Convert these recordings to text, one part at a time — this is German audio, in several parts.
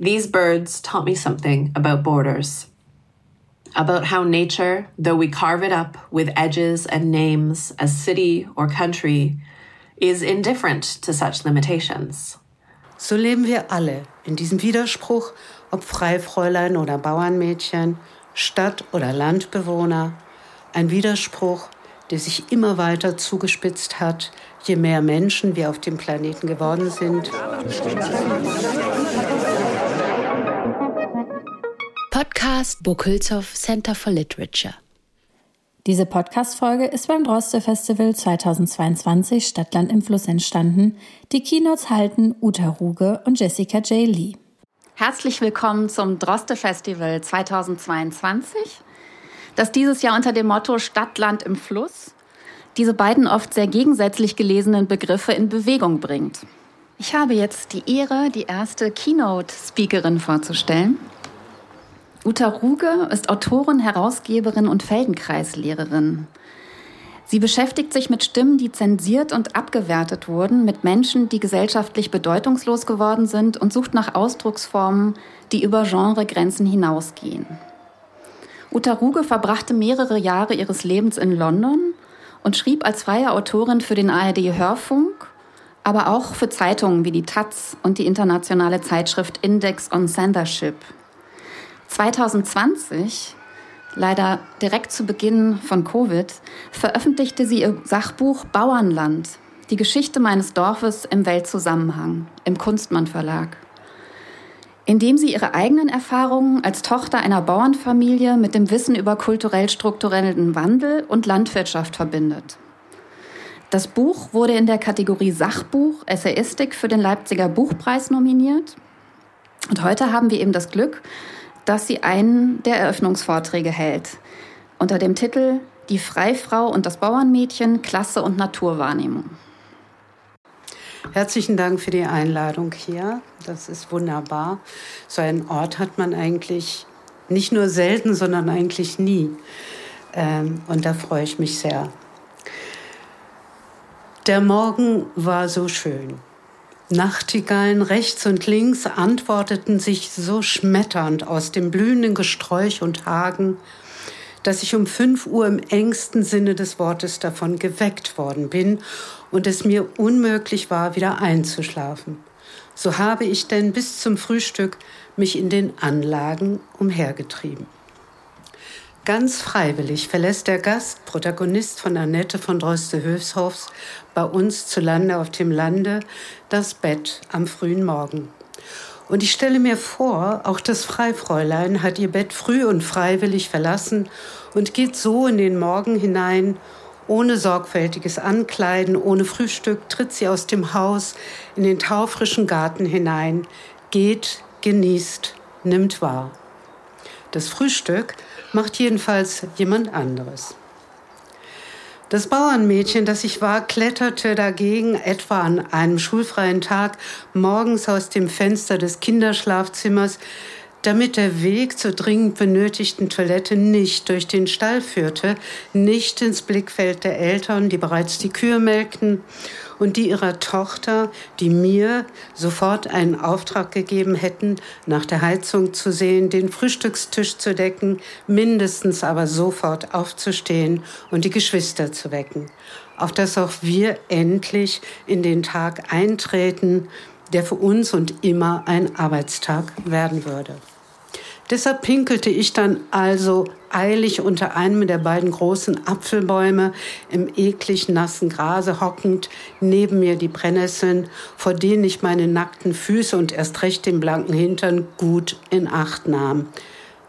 These birds taught me something about borders. About how nature, though we carve it up with edges and names as city or country, is indifferent to such limitations. So leben wir alle in diesem Widerspruch, ob Freifräulein oder Bauernmädchen, Stadt- oder Landbewohner. Ein Widerspruch, der sich immer weiter zugespitzt hat, je mehr Menschen wir auf dem Planeten geworden sind. Podcast Burkulzow Center for Literature. Diese Podcast-Folge ist beim Droste Festival 2022 Stadtland im Fluss entstanden. Die Keynotes halten Uta Ruge und Jessica J. Lee. Herzlich willkommen zum Droste Festival 2022, das dieses Jahr unter dem Motto Stadtland im Fluss diese beiden oft sehr gegensätzlich gelesenen Begriffe in Bewegung bringt. Ich habe jetzt die Ehre, die erste Keynote-Speakerin vorzustellen. Uta Ruge ist Autorin, Herausgeberin und Feldenkreislehrerin. Sie beschäftigt sich mit Stimmen, die zensiert und abgewertet wurden, mit Menschen, die gesellschaftlich bedeutungslos geworden sind und sucht nach Ausdrucksformen, die über Genregrenzen hinausgehen. Uta Ruge verbrachte mehrere Jahre ihres Lebens in London und schrieb als freie Autorin für den ARD Hörfunk, aber auch für Zeitungen wie die Taz und die internationale Zeitschrift Index on Censorship. 2020, leider direkt zu Beginn von Covid, veröffentlichte sie ihr Sachbuch Bauernland, die Geschichte meines Dorfes im Weltzusammenhang im Kunstmann Verlag indem sie ihre eigenen Erfahrungen als Tochter einer Bauernfamilie mit dem Wissen über kulturell strukturellen Wandel und Landwirtschaft verbindet. Das Buch wurde in der Kategorie Sachbuch Essayistik für den Leipziger Buchpreis nominiert. Und heute haben wir eben das Glück, dass sie einen der Eröffnungsvorträge hält unter dem Titel Die Freifrau und das Bauernmädchen, Klasse und Naturwahrnehmung. Herzlichen Dank für die Einladung hier. Das ist wunderbar. So einen Ort hat man eigentlich nicht nur selten, sondern eigentlich nie. Ähm, und da freue ich mich sehr. Der Morgen war so schön. Nachtigallen rechts und links antworteten sich so schmetternd aus dem blühenden Gesträuch und Hagen, dass ich um fünf Uhr im engsten Sinne des Wortes davon geweckt worden bin und es mir unmöglich war, wieder einzuschlafen. So habe ich denn bis zum Frühstück mich in den Anlagen umhergetrieben. Ganz freiwillig verlässt der Gast, Protagonist von Annette von Droste-Höfshoffs, bei uns zu Lande auf dem Lande, das Bett am frühen Morgen. Und ich stelle mir vor, auch das Freifräulein hat ihr Bett früh und freiwillig verlassen und geht so in den Morgen hinein ohne sorgfältiges Ankleiden, ohne Frühstück tritt sie aus dem Haus in den taufrischen Garten hinein, geht, genießt, nimmt wahr. Das Frühstück macht jedenfalls jemand anderes. Das Bauernmädchen, das ich war, kletterte dagegen etwa an einem schulfreien Tag morgens aus dem Fenster des Kinderschlafzimmers damit der Weg zur dringend benötigten Toilette nicht durch den Stall führte, nicht ins Blickfeld der Eltern, die bereits die Kühe melkten und die ihrer Tochter, die mir sofort einen Auftrag gegeben hätten, nach der Heizung zu sehen, den Frühstückstisch zu decken, mindestens aber sofort aufzustehen und die Geschwister zu wecken, auf dass auch wir endlich in den Tag eintreten, der für uns und immer ein Arbeitstag werden würde. Deshalb pinkelte ich dann also eilig unter einem der beiden großen Apfelbäume im eklig nassen Grase hockend, neben mir die Brennnesseln, vor denen ich meine nackten Füße und erst recht den blanken Hintern gut in Acht nahm.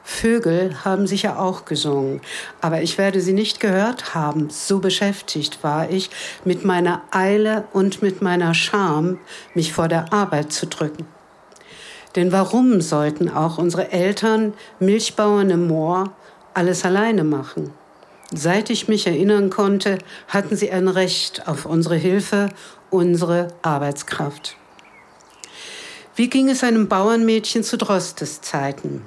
Vögel haben sicher auch gesungen, aber ich werde sie nicht gehört haben. So beschäftigt war ich mit meiner Eile und mit meiner Scham, mich vor der Arbeit zu drücken. Denn warum sollten auch unsere Eltern, Milchbauern im Moor, alles alleine machen? Seit ich mich erinnern konnte, hatten sie ein Recht auf unsere Hilfe, unsere Arbeitskraft. Wie ging es einem Bauernmädchen zu Drostes Zeiten?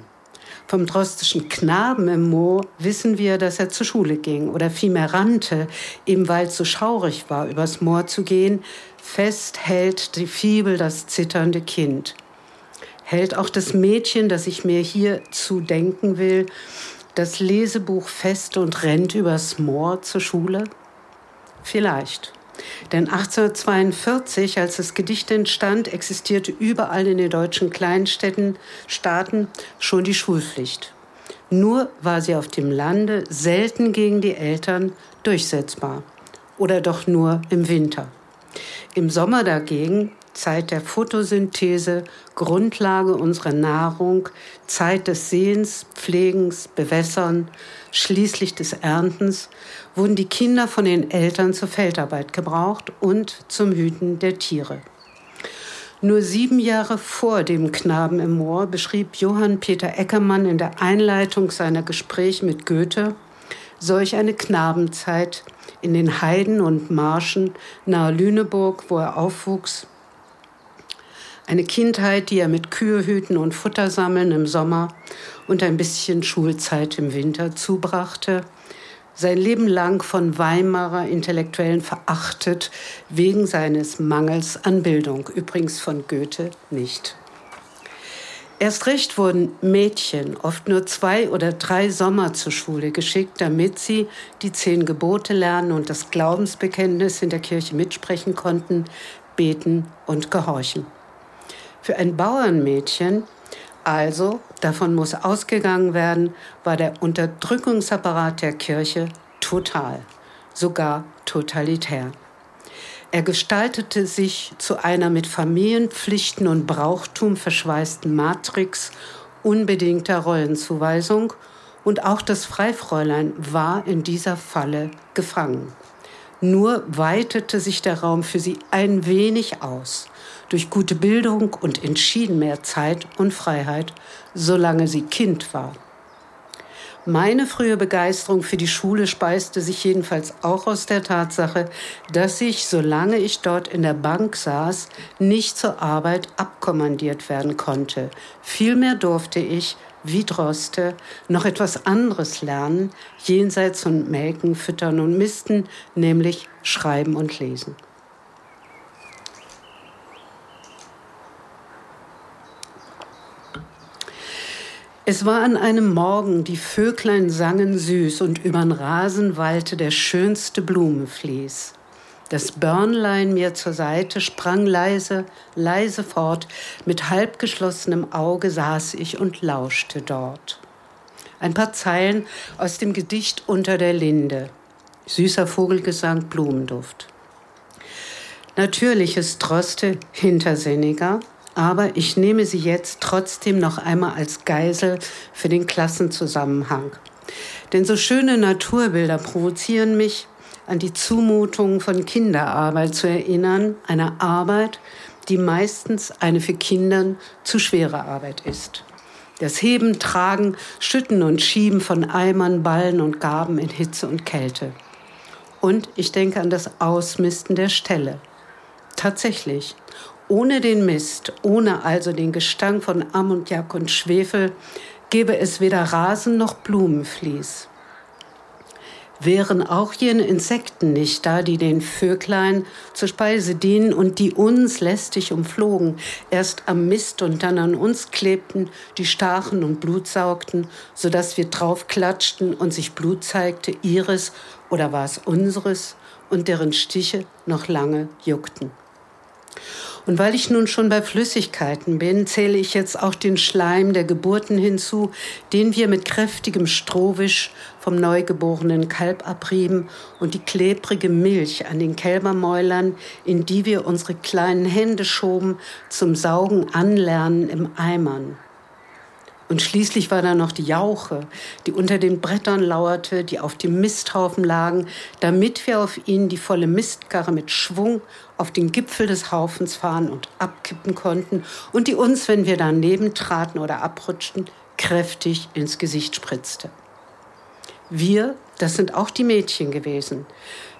Vom drostischen Knaben im Moor wissen wir, dass er zur Schule ging oder vielmehr rannte, eben weil es so schaurig war, übers Moor zu gehen. Fest hält die Fibel das zitternde Kind. Hält auch das Mädchen, das ich mir hier zudenken will, das Lesebuch fest und rennt übers Moor zur Schule? Vielleicht. Denn 1842, als das Gedicht entstand, existierte überall in den deutschen Kleinstädten, Staaten schon die Schulpflicht. Nur war sie auf dem Lande selten gegen die Eltern durchsetzbar. Oder doch nur im Winter. Im Sommer dagegen Zeit der Photosynthese, Grundlage unserer Nahrung, Zeit des Sehens, Pflegens, Bewässern, schließlich des Erntens, wurden die Kinder von den Eltern zur Feldarbeit gebraucht und zum Hüten der Tiere. Nur sieben Jahre vor dem Knaben im Moor beschrieb Johann Peter Eckermann in der Einleitung seiner Gespräche mit Goethe solch eine Knabenzeit in den Heiden und Marschen nahe Lüneburg, wo er aufwuchs, eine Kindheit, die er mit Kühehüten und Futtersammeln im Sommer und ein bisschen Schulzeit im Winter zubrachte. Sein Leben lang von Weimarer Intellektuellen verachtet, wegen seines Mangels an Bildung, übrigens von Goethe nicht. Erst recht wurden Mädchen oft nur zwei oder drei Sommer zur Schule geschickt, damit sie die zehn Gebote lernen und das Glaubensbekenntnis in der Kirche mitsprechen konnten, beten und gehorchen. Für ein Bauernmädchen, also davon muss ausgegangen werden, war der Unterdrückungsapparat der Kirche total, sogar totalitär. Er gestaltete sich zu einer mit Familienpflichten und Brauchtum verschweißten Matrix unbedingter Rollenzuweisung und auch das Freifräulein war in dieser Falle gefangen. Nur weitete sich der Raum für sie ein wenig aus durch gute Bildung und entschieden mehr Zeit und Freiheit, solange sie Kind war. Meine frühe Begeisterung für die Schule speiste sich jedenfalls auch aus der Tatsache, dass ich, solange ich dort in der Bank saß, nicht zur Arbeit abkommandiert werden konnte. Vielmehr durfte ich, wie Droste, noch etwas anderes lernen, jenseits von Melken, Füttern und Misten, nämlich Schreiben und Lesen. Es war an einem Morgen, die Vöglein sangen süß und übern Rasen wallte der schönste Blumenvlies. Das Börnlein mir zur Seite sprang leise, leise fort, mit halbgeschlossenem Auge saß ich und lauschte dort. Ein paar Zeilen aus dem Gedicht Unter der Linde. Süßer Vogelgesang, Blumenduft. Natürlich ist Droste hintersinniger, aber ich nehme sie jetzt trotzdem noch einmal als Geisel für den Klassenzusammenhang. Denn so schöne Naturbilder provozieren mich, an die Zumutung von Kinderarbeit zu erinnern, einer Arbeit, die meistens eine für Kindern zu schwere Arbeit ist. Das Heben, Tragen, Schütten und Schieben von Eimern, Ballen und Gaben in Hitze und Kälte. Und ich denke an das Ausmisten der Stelle. Tatsächlich, ohne den Mist, ohne also den Gestank von Ammoniak und Schwefel, gäbe es weder Rasen noch Blumenvlies. Wären auch jene Insekten nicht da, die den Vöglein zur Speise dienen und die uns lästig umflogen, erst am Mist und dann an uns klebten, die stachen und Blut saugten, so dass wir draufklatschten und sich Blut zeigte, ihres oder war es unseres, und deren Stiche noch lange juckten. Und weil ich nun schon bei Flüssigkeiten bin, zähle ich jetzt auch den Schleim der Geburten hinzu, den wir mit kräftigem Strohwisch vom neugeborenen Kalb abrieben und die klebrige Milch an den Kälbermäulern, in die wir unsere kleinen Hände schoben, zum Saugen anlernen im Eimern. Und schließlich war da noch die Jauche, die unter den Brettern lauerte, die auf dem Misthaufen lagen, damit wir auf ihnen die volle Mistkarre mit Schwung auf den Gipfel des Haufens fahren und abkippen konnten und die uns, wenn wir daneben traten oder abrutschten, kräftig ins Gesicht spritzte. Wir, das sind auch die Mädchen gewesen.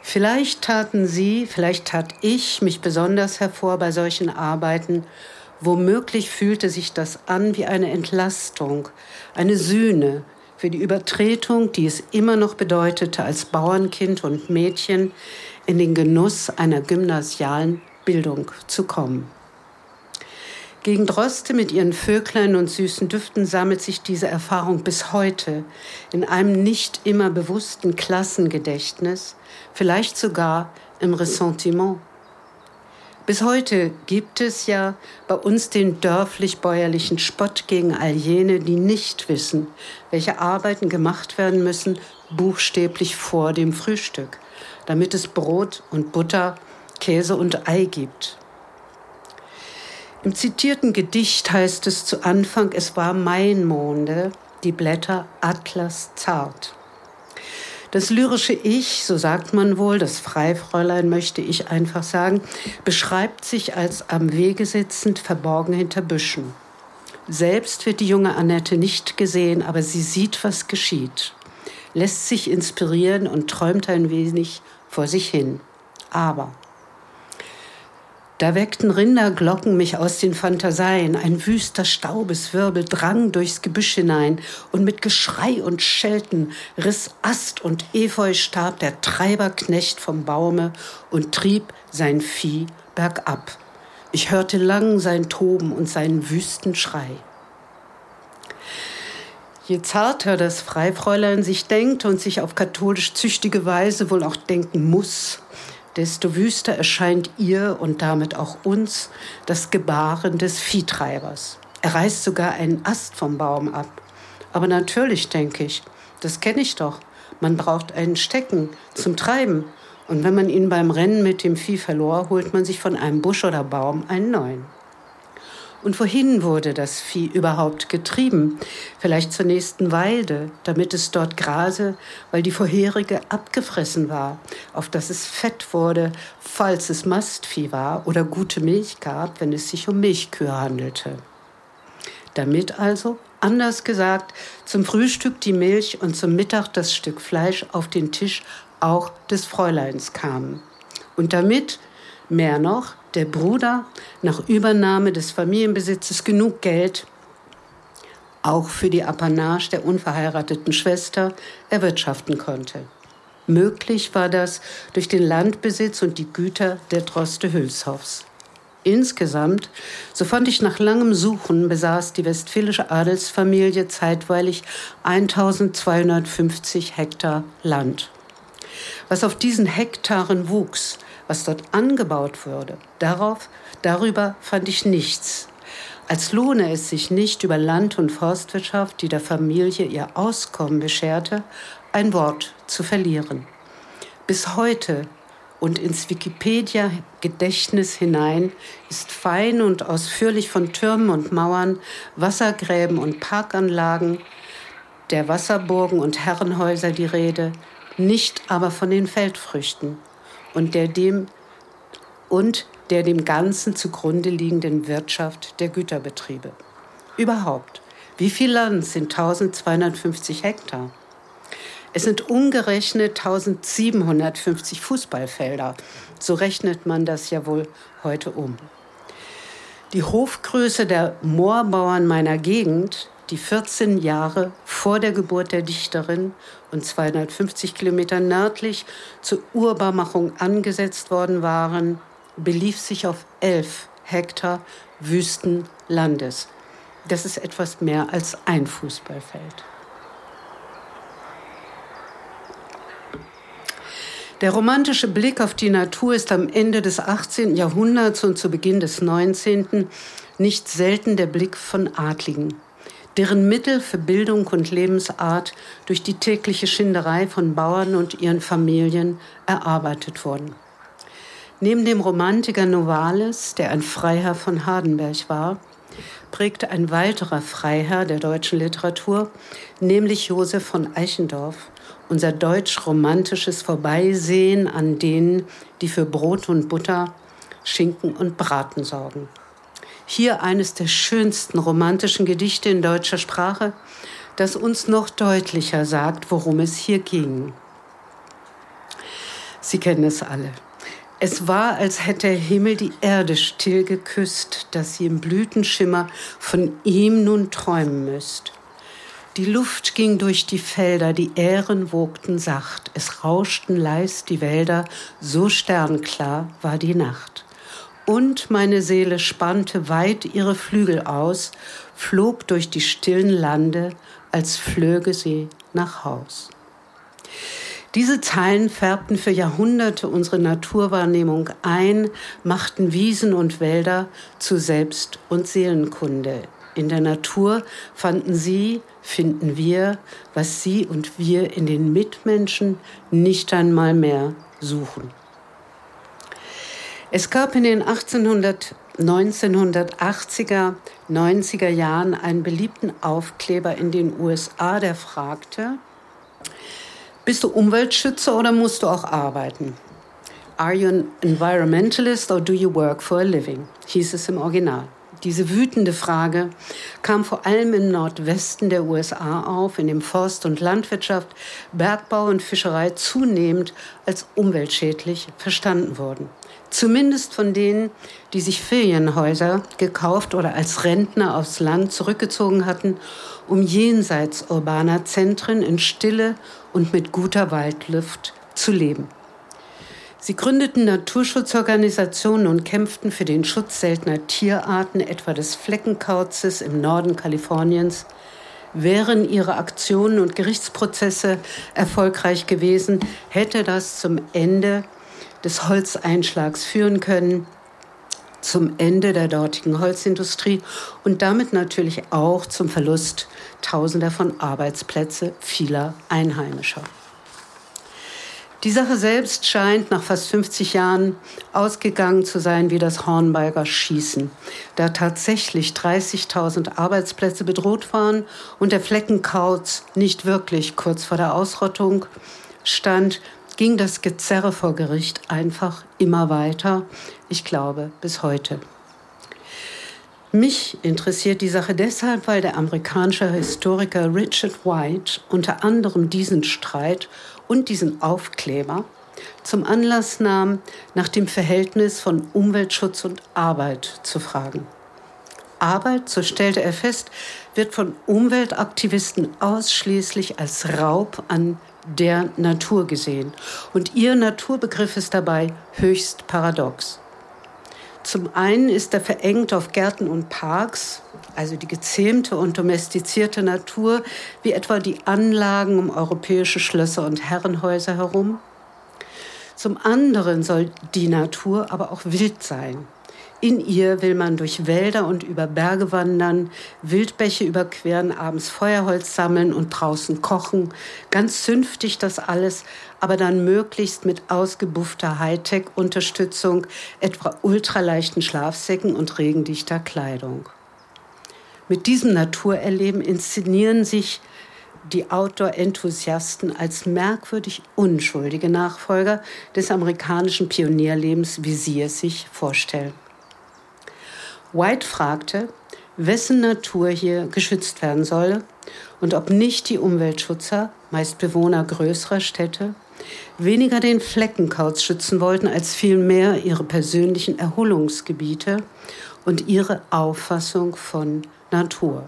Vielleicht taten sie, vielleicht tat ich mich besonders hervor bei solchen Arbeiten, Womöglich fühlte sich das an wie eine Entlastung, eine Sühne für die Übertretung, die es immer noch bedeutete, als Bauernkind und Mädchen in den Genuss einer gymnasialen Bildung zu kommen. Gegen Droste mit ihren Vöglein und süßen Düften sammelt sich diese Erfahrung bis heute in einem nicht immer bewussten Klassengedächtnis, vielleicht sogar im Ressentiment. Bis heute gibt es ja bei uns den dörflich-bäuerlichen Spott gegen all jene, die nicht wissen, welche Arbeiten gemacht werden müssen, buchstäblich vor dem Frühstück, damit es Brot und Butter, Käse und Ei gibt. Im zitierten Gedicht heißt es zu Anfang, es war Mainmonde, die Blätter Atlas zart. Das lyrische Ich, so sagt man wohl, das Freifräulein möchte ich einfach sagen, beschreibt sich als am Wege sitzend, verborgen hinter Büschen. Selbst wird die junge Annette nicht gesehen, aber sie sieht, was geschieht, lässt sich inspirieren und träumt ein wenig vor sich hin. Aber da weckten Rinderglocken mich aus den Phantaseien, ein wüster Staubeswirbel drang durchs Gebüsch hinein, und mit Geschrei und Schelten riss Ast und Efeustab der Treiberknecht vom Baume und trieb sein Vieh bergab. Ich hörte lang sein Toben und seinen wüsten Schrei. Je zarter das Freifräulein sich denkt und sich auf katholisch züchtige Weise wohl auch denken muss, desto wüster erscheint ihr und damit auch uns das Gebaren des Viehtreibers. Er reißt sogar einen Ast vom Baum ab. Aber natürlich denke ich, das kenne ich doch. Man braucht einen Stecken zum Treiben. Und wenn man ihn beim Rennen mit dem Vieh verlor, holt man sich von einem Busch oder Baum einen neuen. Und wohin wurde das Vieh überhaupt getrieben? Vielleicht zur nächsten Weide, damit es dort grase, weil die vorherige abgefressen war, auf dass es fett wurde, falls es Mastvieh war oder gute Milch gab, wenn es sich um Milchkühe handelte. Damit also, anders gesagt, zum Frühstück die Milch und zum Mittag das Stück Fleisch auf den Tisch auch des Fräuleins kamen. Und damit, mehr noch, der Bruder nach Übernahme des Familienbesitzes genug Geld auch für die Apanage der unverheirateten Schwester erwirtschaften konnte. Möglich war das durch den Landbesitz und die Güter der Droste Hülshoffs. Insgesamt, so fand ich nach langem Suchen, besaß die westfälische Adelsfamilie zeitweilig 1250 Hektar Land. Was auf diesen Hektaren wuchs, was dort angebaut wurde, darauf, darüber fand ich nichts. Als lohne es sich nicht, über Land- und Forstwirtschaft, die der Familie ihr Auskommen bescherte, ein Wort zu verlieren. Bis heute und ins Wikipedia-Gedächtnis hinein ist fein und ausführlich von Türmen und Mauern, Wassergräben und Parkanlagen, der Wasserburgen und Herrenhäuser die Rede, nicht aber von den Feldfrüchten, und der dem und der dem Ganzen zugrunde liegenden Wirtschaft der Güterbetriebe. Überhaupt, wie viel Land sind 1250 Hektar? Es sind umgerechnet 1750 Fußballfelder. So rechnet man das ja wohl heute um. Die Hofgröße der Moorbauern meiner Gegend die 14 Jahre vor der Geburt der Dichterin und 250 Kilometer nördlich zur Urbarmachung angesetzt worden waren, belief sich auf 11 Hektar Wüstenlandes. Das ist etwas mehr als ein Fußballfeld. Der romantische Blick auf die Natur ist am Ende des 18. Jahrhunderts und zu Beginn des 19. nicht selten der Blick von Adligen deren Mittel für Bildung und Lebensart durch die tägliche Schinderei von Bauern und ihren Familien erarbeitet wurden. Neben dem Romantiker Novalis, der ein Freiherr von Hardenberg war, prägte ein weiterer Freiherr der deutschen Literatur, nämlich Josef von Eichendorff, unser deutsch-romantisches Vorbeisehen an denen, die für Brot und Butter, Schinken und Braten sorgen. Hier eines der schönsten romantischen Gedichte in deutscher Sprache, das uns noch deutlicher sagt, worum es hier ging. Sie kennen es alle. Es war, als hätte der Himmel die Erde still geküsst, dass sie im Blütenschimmer von ihm nun träumen müsst. Die Luft ging durch die Felder, die Ähren wogten sacht, es rauschten leis die Wälder, so sternklar war die Nacht und meine Seele spannte weit ihre Flügel aus, flog durch die stillen Lande, als flöge sie nach Haus. Diese Zeilen färbten für Jahrhunderte unsere Naturwahrnehmung ein, machten Wiesen und Wälder zu Selbst- und Seelenkunde. In der Natur fanden sie, finden wir, was sie und wir in den Mitmenschen nicht einmal mehr suchen. Es gab in den 1800, 1980er, 90er Jahren einen beliebten Aufkleber in den USA, der fragte, bist du Umweltschützer oder musst du auch arbeiten? Are you an environmentalist or do you work for a living? hieß es im Original. Diese wütende Frage kam vor allem im Nordwesten der USA auf, in dem Forst- und Landwirtschaft, Bergbau und Fischerei zunehmend als umweltschädlich verstanden wurden. Zumindest von denen, die sich Ferienhäuser gekauft oder als Rentner aufs Land zurückgezogen hatten, um jenseits urbaner Zentren in Stille und mit guter Waldluft zu leben. Sie gründeten Naturschutzorganisationen und kämpften für den Schutz seltener Tierarten, etwa des Fleckenkauzes im Norden Kaliforniens. Wären ihre Aktionen und Gerichtsprozesse erfolgreich gewesen, hätte das zum Ende des Holzeinschlags führen können, zum Ende der dortigen Holzindustrie und damit natürlich auch zum Verlust tausender von Arbeitsplätze vieler Einheimischer. Die Sache selbst scheint nach fast 50 Jahren ausgegangen zu sein wie das Hornberger Schießen, da tatsächlich 30.000 Arbeitsplätze bedroht waren und der Fleckenkauz nicht wirklich kurz vor der Ausrottung stand, ging das Gezerre vor Gericht einfach immer weiter, ich glaube bis heute. Mich interessiert die Sache deshalb, weil der amerikanische Historiker Richard White unter anderem diesen Streit und diesen Aufkleber zum Anlass nahm, nach dem Verhältnis von Umweltschutz und Arbeit zu fragen. Arbeit, so stellte er fest, wird von Umweltaktivisten ausschließlich als Raub an der Natur gesehen. Und ihr Naturbegriff ist dabei höchst paradox. Zum einen ist er verengt auf Gärten und Parks, also die gezähmte und domestizierte Natur, wie etwa die Anlagen um europäische Schlösser und Herrenhäuser herum. Zum anderen soll die Natur aber auch wild sein. In ihr will man durch Wälder und über Berge wandern, Wildbäche überqueren, abends Feuerholz sammeln und draußen kochen. Ganz zünftig das alles, aber dann möglichst mit ausgebuffter Hightech-Unterstützung, etwa ultraleichten Schlafsäcken und regendichter Kleidung. Mit diesem Naturerleben inszenieren sich die Outdoor-Enthusiasten als merkwürdig unschuldige Nachfolger des amerikanischen Pionierlebens, wie sie es sich vorstellen. White fragte, wessen Natur hier geschützt werden solle und ob nicht die Umweltschützer, meist Bewohner größerer Städte, weniger den Fleckenkauz schützen wollten, als vielmehr ihre persönlichen Erholungsgebiete und ihre Auffassung von Natur.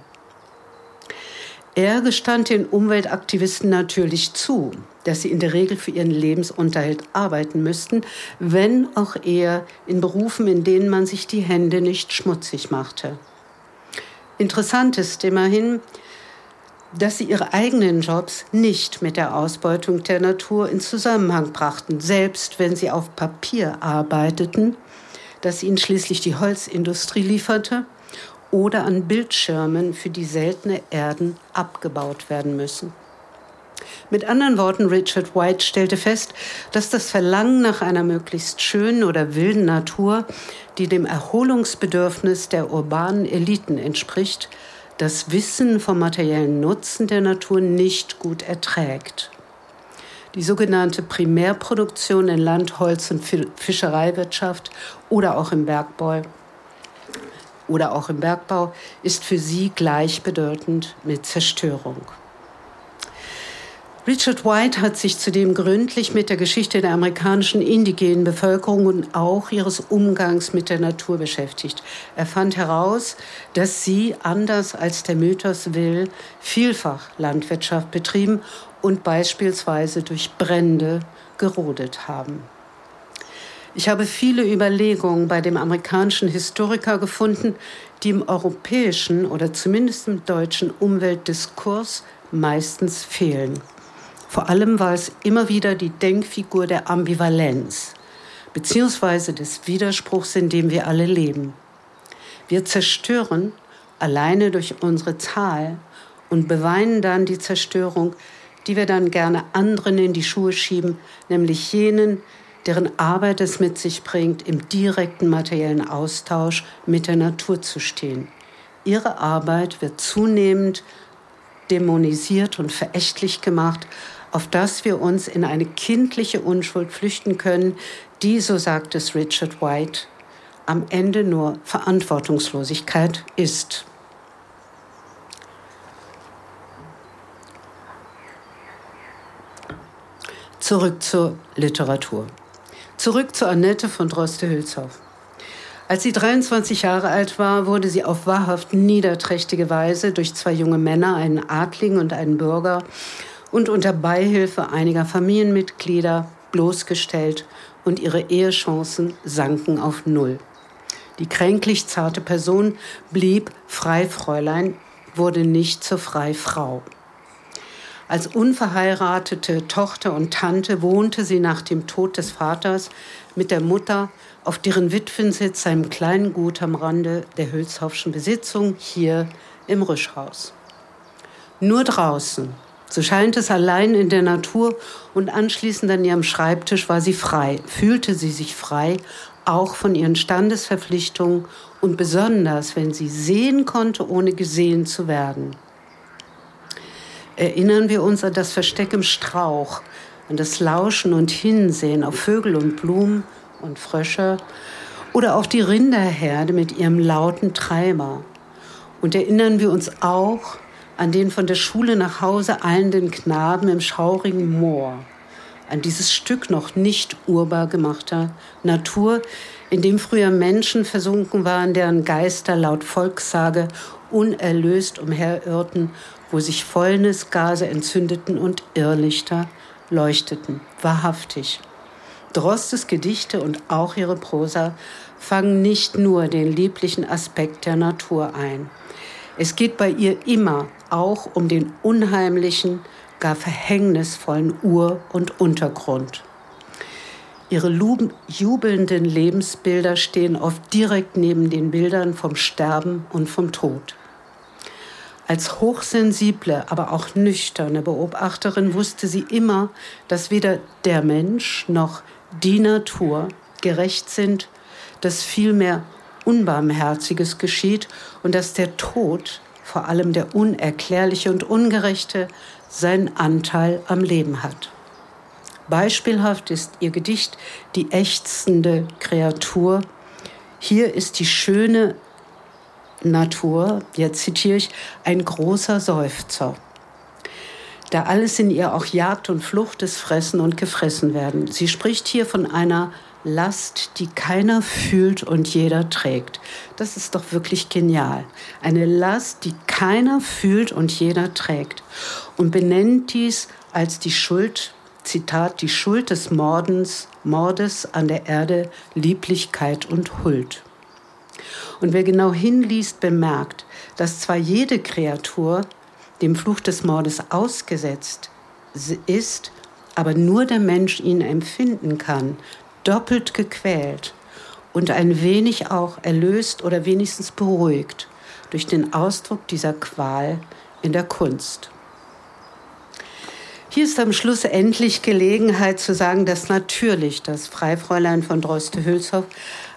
Er gestand den Umweltaktivisten natürlich zu, dass sie in der Regel für ihren Lebensunterhalt arbeiten müssten, wenn auch eher in Berufen, in denen man sich die Hände nicht schmutzig machte. Interessant ist immerhin, dass sie ihre eigenen Jobs nicht mit der Ausbeutung der Natur in Zusammenhang brachten, selbst wenn sie auf Papier arbeiteten, das ihnen schließlich die Holzindustrie lieferte oder an Bildschirmen für die seltene Erden abgebaut werden müssen. Mit anderen Worten, Richard White stellte fest, dass das Verlangen nach einer möglichst schönen oder wilden Natur, die dem Erholungsbedürfnis der urbanen Eliten entspricht, das Wissen vom materiellen Nutzen der Natur nicht gut erträgt. Die sogenannte Primärproduktion in Land, Holz und Fischereiwirtschaft oder auch im Bergbau oder auch im Bergbau ist für sie gleichbedeutend mit Zerstörung. Richard White hat sich zudem gründlich mit der Geschichte der amerikanischen indigenen Bevölkerung und auch ihres Umgangs mit der Natur beschäftigt. Er fand heraus, dass sie, anders als der Mythos will, vielfach Landwirtschaft betrieben und beispielsweise durch Brände gerodet haben. Ich habe viele Überlegungen bei dem amerikanischen Historiker gefunden, die im europäischen oder zumindest im deutschen Umweltdiskurs meistens fehlen. Vor allem war es immer wieder die Denkfigur der Ambivalenz beziehungsweise des Widerspruchs, in dem wir alle leben. Wir zerstören alleine durch unsere Zahl und beweinen dann die Zerstörung, die wir dann gerne anderen in die Schuhe schieben, nämlich jenen, deren Arbeit es mit sich bringt, im direkten materiellen Austausch mit der Natur zu stehen. Ihre Arbeit wird zunehmend dämonisiert und verächtlich gemacht, auf das wir uns in eine kindliche Unschuld flüchten können, die, so sagt es Richard White, am Ende nur Verantwortungslosigkeit ist. Zurück zur Literatur. Zurück zu Annette von Droste-Hülshoff. Als sie 23 Jahre alt war, wurde sie auf wahrhaft niederträchtige Weise durch zwei junge Männer, einen Adligen und einen Bürger, und unter Beihilfe einiger Familienmitglieder bloßgestellt und ihre Ehechancen sanken auf Null. Die kränklich zarte Person blieb Freifräulein, wurde nicht zur Freifrau. Als unverheiratete Tochter und Tante wohnte sie nach dem Tod des Vaters mit der Mutter auf deren Witwensitz einem kleinen Gut am Rande der Hülshoffschen Besitzung hier im Rüschhaus. Nur draußen, so scheint es allein in der Natur und anschließend an ihrem Schreibtisch war sie frei, fühlte sie sich frei, auch von ihren Standesverpflichtungen und besonders, wenn sie sehen konnte, ohne gesehen zu werden. Erinnern wir uns an das Versteck im Strauch, an das Lauschen und Hinsehen auf Vögel und Blumen und Frösche oder auf die Rinderherde mit ihrem lauten Treiber. Und erinnern wir uns auch an den von der Schule nach Hause eilenden Knaben im schaurigen Moor, an dieses Stück noch nicht urbar gemachter Natur, in dem früher Menschen versunken waren, deren Geister laut Volkssage unerlöst umherirrten, wo sich Fäulnisgase entzündeten und Irrlichter leuchteten. Wahrhaftig. Drostes Gedichte und auch ihre Prosa fangen nicht nur den lieblichen Aspekt der Natur ein. Es geht bei ihr immer auch um den unheimlichen, gar verhängnisvollen Ur- und Untergrund. Ihre jubelnden Lebensbilder stehen oft direkt neben den Bildern vom Sterben und vom Tod. Als hochsensible, aber auch nüchterne Beobachterin wusste sie immer, dass weder der Mensch noch die Natur gerecht sind, dass vielmehr Unbarmherziges geschieht und dass der Tod vor allem der Unerklärliche und Ungerechte, seinen Anteil am Leben hat. Beispielhaft ist ihr Gedicht Die ächzende Kreatur. Hier ist die schöne Natur, jetzt zitiere ich, ein großer Seufzer. Da alles in ihr auch Jagd und Flucht ist, Fressen und Gefressen werden. Sie spricht hier von einer Last, die keiner fühlt und jeder trägt. Das ist doch wirklich genial. Eine Last, die keiner fühlt und jeder trägt. Und benennt dies als die Schuld, Zitat, die Schuld des Mordens, Mordes an der Erde, Lieblichkeit und Huld. Und wer genau hinliest, bemerkt, dass zwar jede Kreatur dem Fluch des Mordes ausgesetzt ist, aber nur der Mensch ihn empfinden kann, doppelt gequält und ein wenig auch erlöst oder wenigstens beruhigt durch den Ausdruck dieser Qual in der Kunst. Hier ist am Schluss endlich Gelegenheit zu sagen, dass natürlich das Freifräulein von Droste-Hülshoff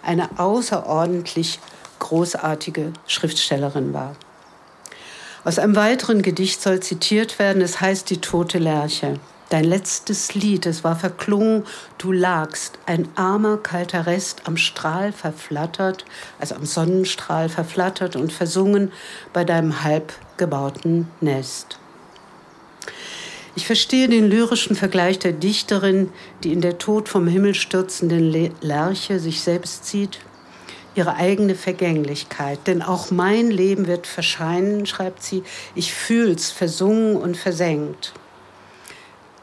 eine außerordentlich großartige Schriftstellerin war. Aus einem weiteren Gedicht soll zitiert werden, es heißt Die tote Lerche. Dein letztes Lied, es war verklungen, du lagst, ein armer, kalter Rest am Strahl verflattert, also am Sonnenstrahl verflattert und versungen bei deinem halb gebauten Nest. Ich verstehe den lyrischen Vergleich der Dichterin, die in der Tod vom Himmel stürzenden Lerche sich selbst sieht, ihre eigene Vergänglichkeit. Denn auch mein Leben wird verscheinen, schreibt sie, ich fühl's versungen und versenkt.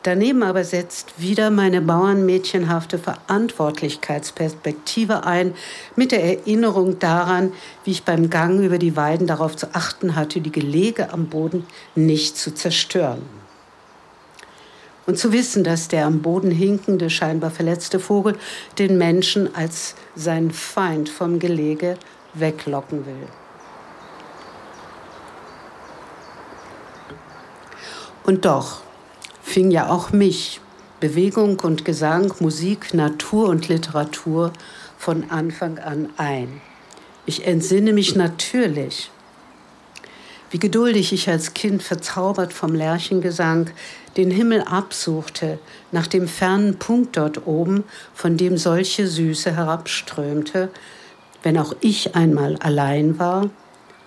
Daneben aber setzt wieder meine bauernmädchenhafte Verantwortlichkeitsperspektive ein, mit der Erinnerung daran, wie ich beim Gang über die Weiden darauf zu achten hatte, die Gelege am Boden nicht zu zerstören. Und zu wissen, dass der am Boden hinkende, scheinbar verletzte Vogel den Menschen als seinen Feind vom Gelege weglocken will. Und doch fing ja auch mich, Bewegung und Gesang, Musik, Natur und Literatur von Anfang an ein. Ich entsinne mich natürlich, wie geduldig ich als Kind verzaubert vom Lerchengesang den Himmel absuchte, nach dem fernen Punkt dort oben, von dem solche Süße herabströmte, wenn auch ich einmal allein war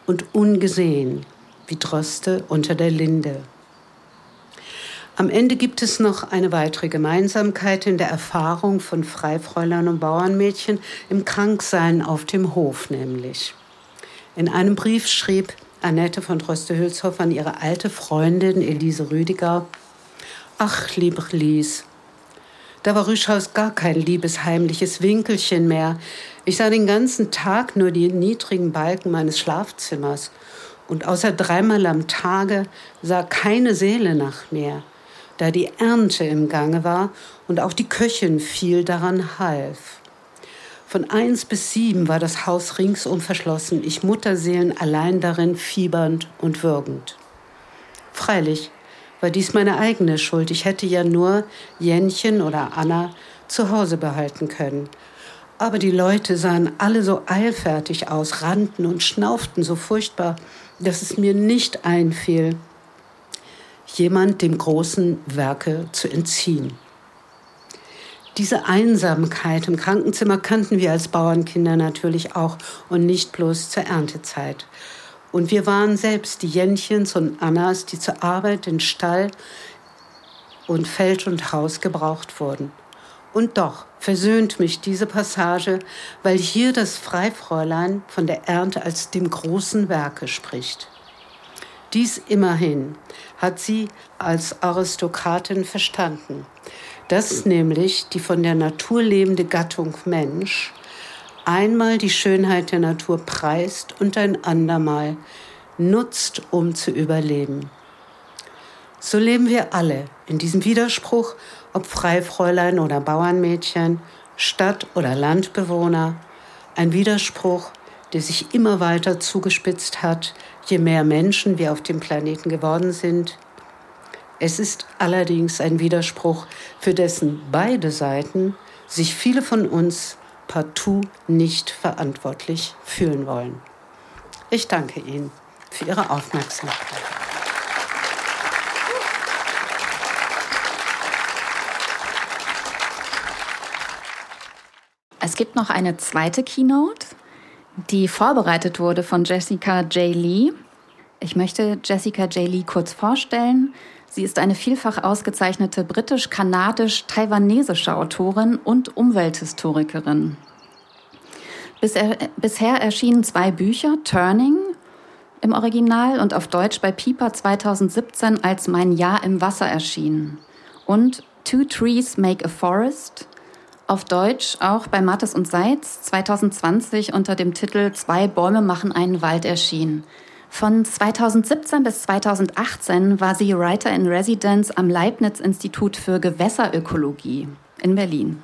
und ungesehen, wie Droste unter der Linde. Am Ende gibt es noch eine weitere Gemeinsamkeit in der Erfahrung von Freifräulein und Bauernmädchen im Kranksein auf dem Hof nämlich. In einem Brief schrieb Annette von Droste-Hülshoff an ihre alte Freundin Elise Rüdiger, Ach, liebe Lies, da war Rüschhaus gar kein liebes heimliches Winkelchen mehr. Ich sah den ganzen Tag nur die niedrigen Balken meines Schlafzimmers. Und außer dreimal am Tage sah keine Seele nach mir da die Ernte im Gange war und auch die Köchin viel daran half. Von eins bis sieben war das Haus ringsum verschlossen, ich Mutterseelen allein darin fiebernd und würgend. Freilich war dies meine eigene Schuld, ich hätte ja nur Jännchen oder Anna zu Hause behalten können. Aber die Leute sahen alle so eilfertig aus, rannten und schnauften so furchtbar, dass es mir nicht einfiel, jemand dem großen Werke zu entziehen. Diese Einsamkeit im Krankenzimmer kannten wir als Bauernkinder natürlich auch und nicht bloß zur Erntezeit. Und wir waren selbst die Jännchens und Annas, die zur Arbeit in Stall und Feld und Haus gebraucht wurden. Und doch versöhnt mich diese Passage, weil hier das Freifräulein von der Ernte als dem großen Werke spricht. Dies immerhin hat sie als Aristokratin verstanden, dass nämlich die von der Natur lebende Gattung Mensch einmal die Schönheit der Natur preist und ein andermal nutzt, um zu überleben. So leben wir alle in diesem Widerspruch, ob Freifräulein oder Bauernmädchen, Stadt- oder Landbewohner, ein Widerspruch, der sich immer weiter zugespitzt hat, je mehr Menschen wir auf dem Planeten geworden sind. Es ist allerdings ein Widerspruch, für dessen beide Seiten sich viele von uns partout nicht verantwortlich fühlen wollen. Ich danke Ihnen für Ihre Aufmerksamkeit. Es gibt noch eine zweite Keynote, die vorbereitet wurde von Jessica J. Lee. Ich möchte Jessica J. Lee kurz vorstellen. Sie ist eine vielfach ausgezeichnete britisch-kanadisch-taiwanesische Autorin und Umwelthistorikerin. Bisher erschienen zwei Bücher, Turning im Original und auf Deutsch bei Piper 2017 als Mein Jahr im Wasser erschienen und Two Trees Make a Forest auf Deutsch auch bei Mattes und Seitz 2020 unter dem Titel Zwei Bäume machen einen Wald erschienen. Von 2017 bis 2018 war sie Writer in Residence am Leibniz-Institut für Gewässerökologie in Berlin.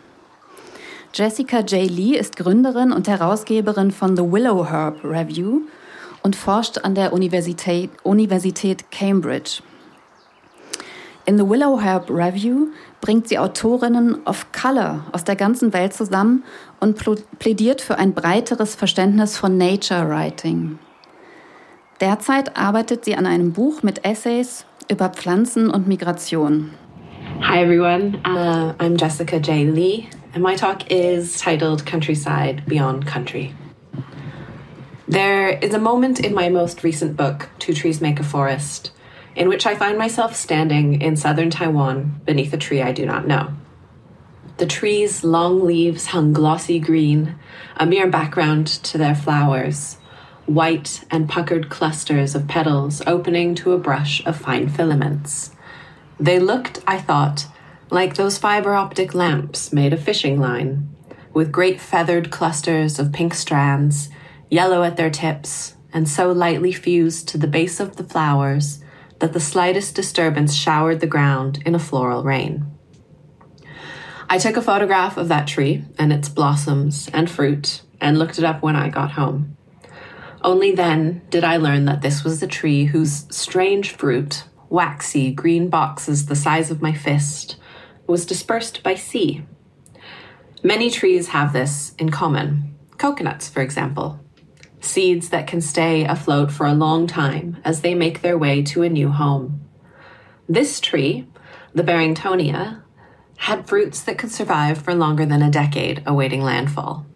Jessica J. Lee ist Gründerin und Herausgeberin von The Willow Herb Review und forscht an der Universität, Universität Cambridge. In The Willow Herb Review bringt sie Autorinnen of Color aus der ganzen Welt zusammen und plädiert für ein breiteres Verständnis von Nature Writing. Derzeit arbeitet sie an einem Buch mit Essays über Pflanzen und Migration. Hi everyone, uh, I'm Jessica J. Lee, and my talk is titled Countryside Beyond Country. There is a moment in my most recent book, Two Trees Make a Forest, in which I find myself standing in southern Taiwan beneath a tree I do not know. The tree's long leaves hung glossy green, a mere background to their flowers, white and puckered clusters of petals opening to a brush of fine filaments. They looked, I thought, like those fiber optic lamps made of fishing line, with great feathered clusters of pink strands, yellow at their tips, and so lightly fused to the base of the flowers that the slightest disturbance showered the ground in a floral rain. I took a photograph of that tree and its blossoms and fruit and looked it up when I got home. Only then did I learn that this was the tree whose strange fruit, waxy green boxes the size of my fist, was dispersed by sea. Many trees have this in common. Coconuts, for example. Seeds that can stay afloat for a long time as they make their way to a new home. This tree, the Barringtonia, had fruits that could survive for longer than a decade awaiting landfall.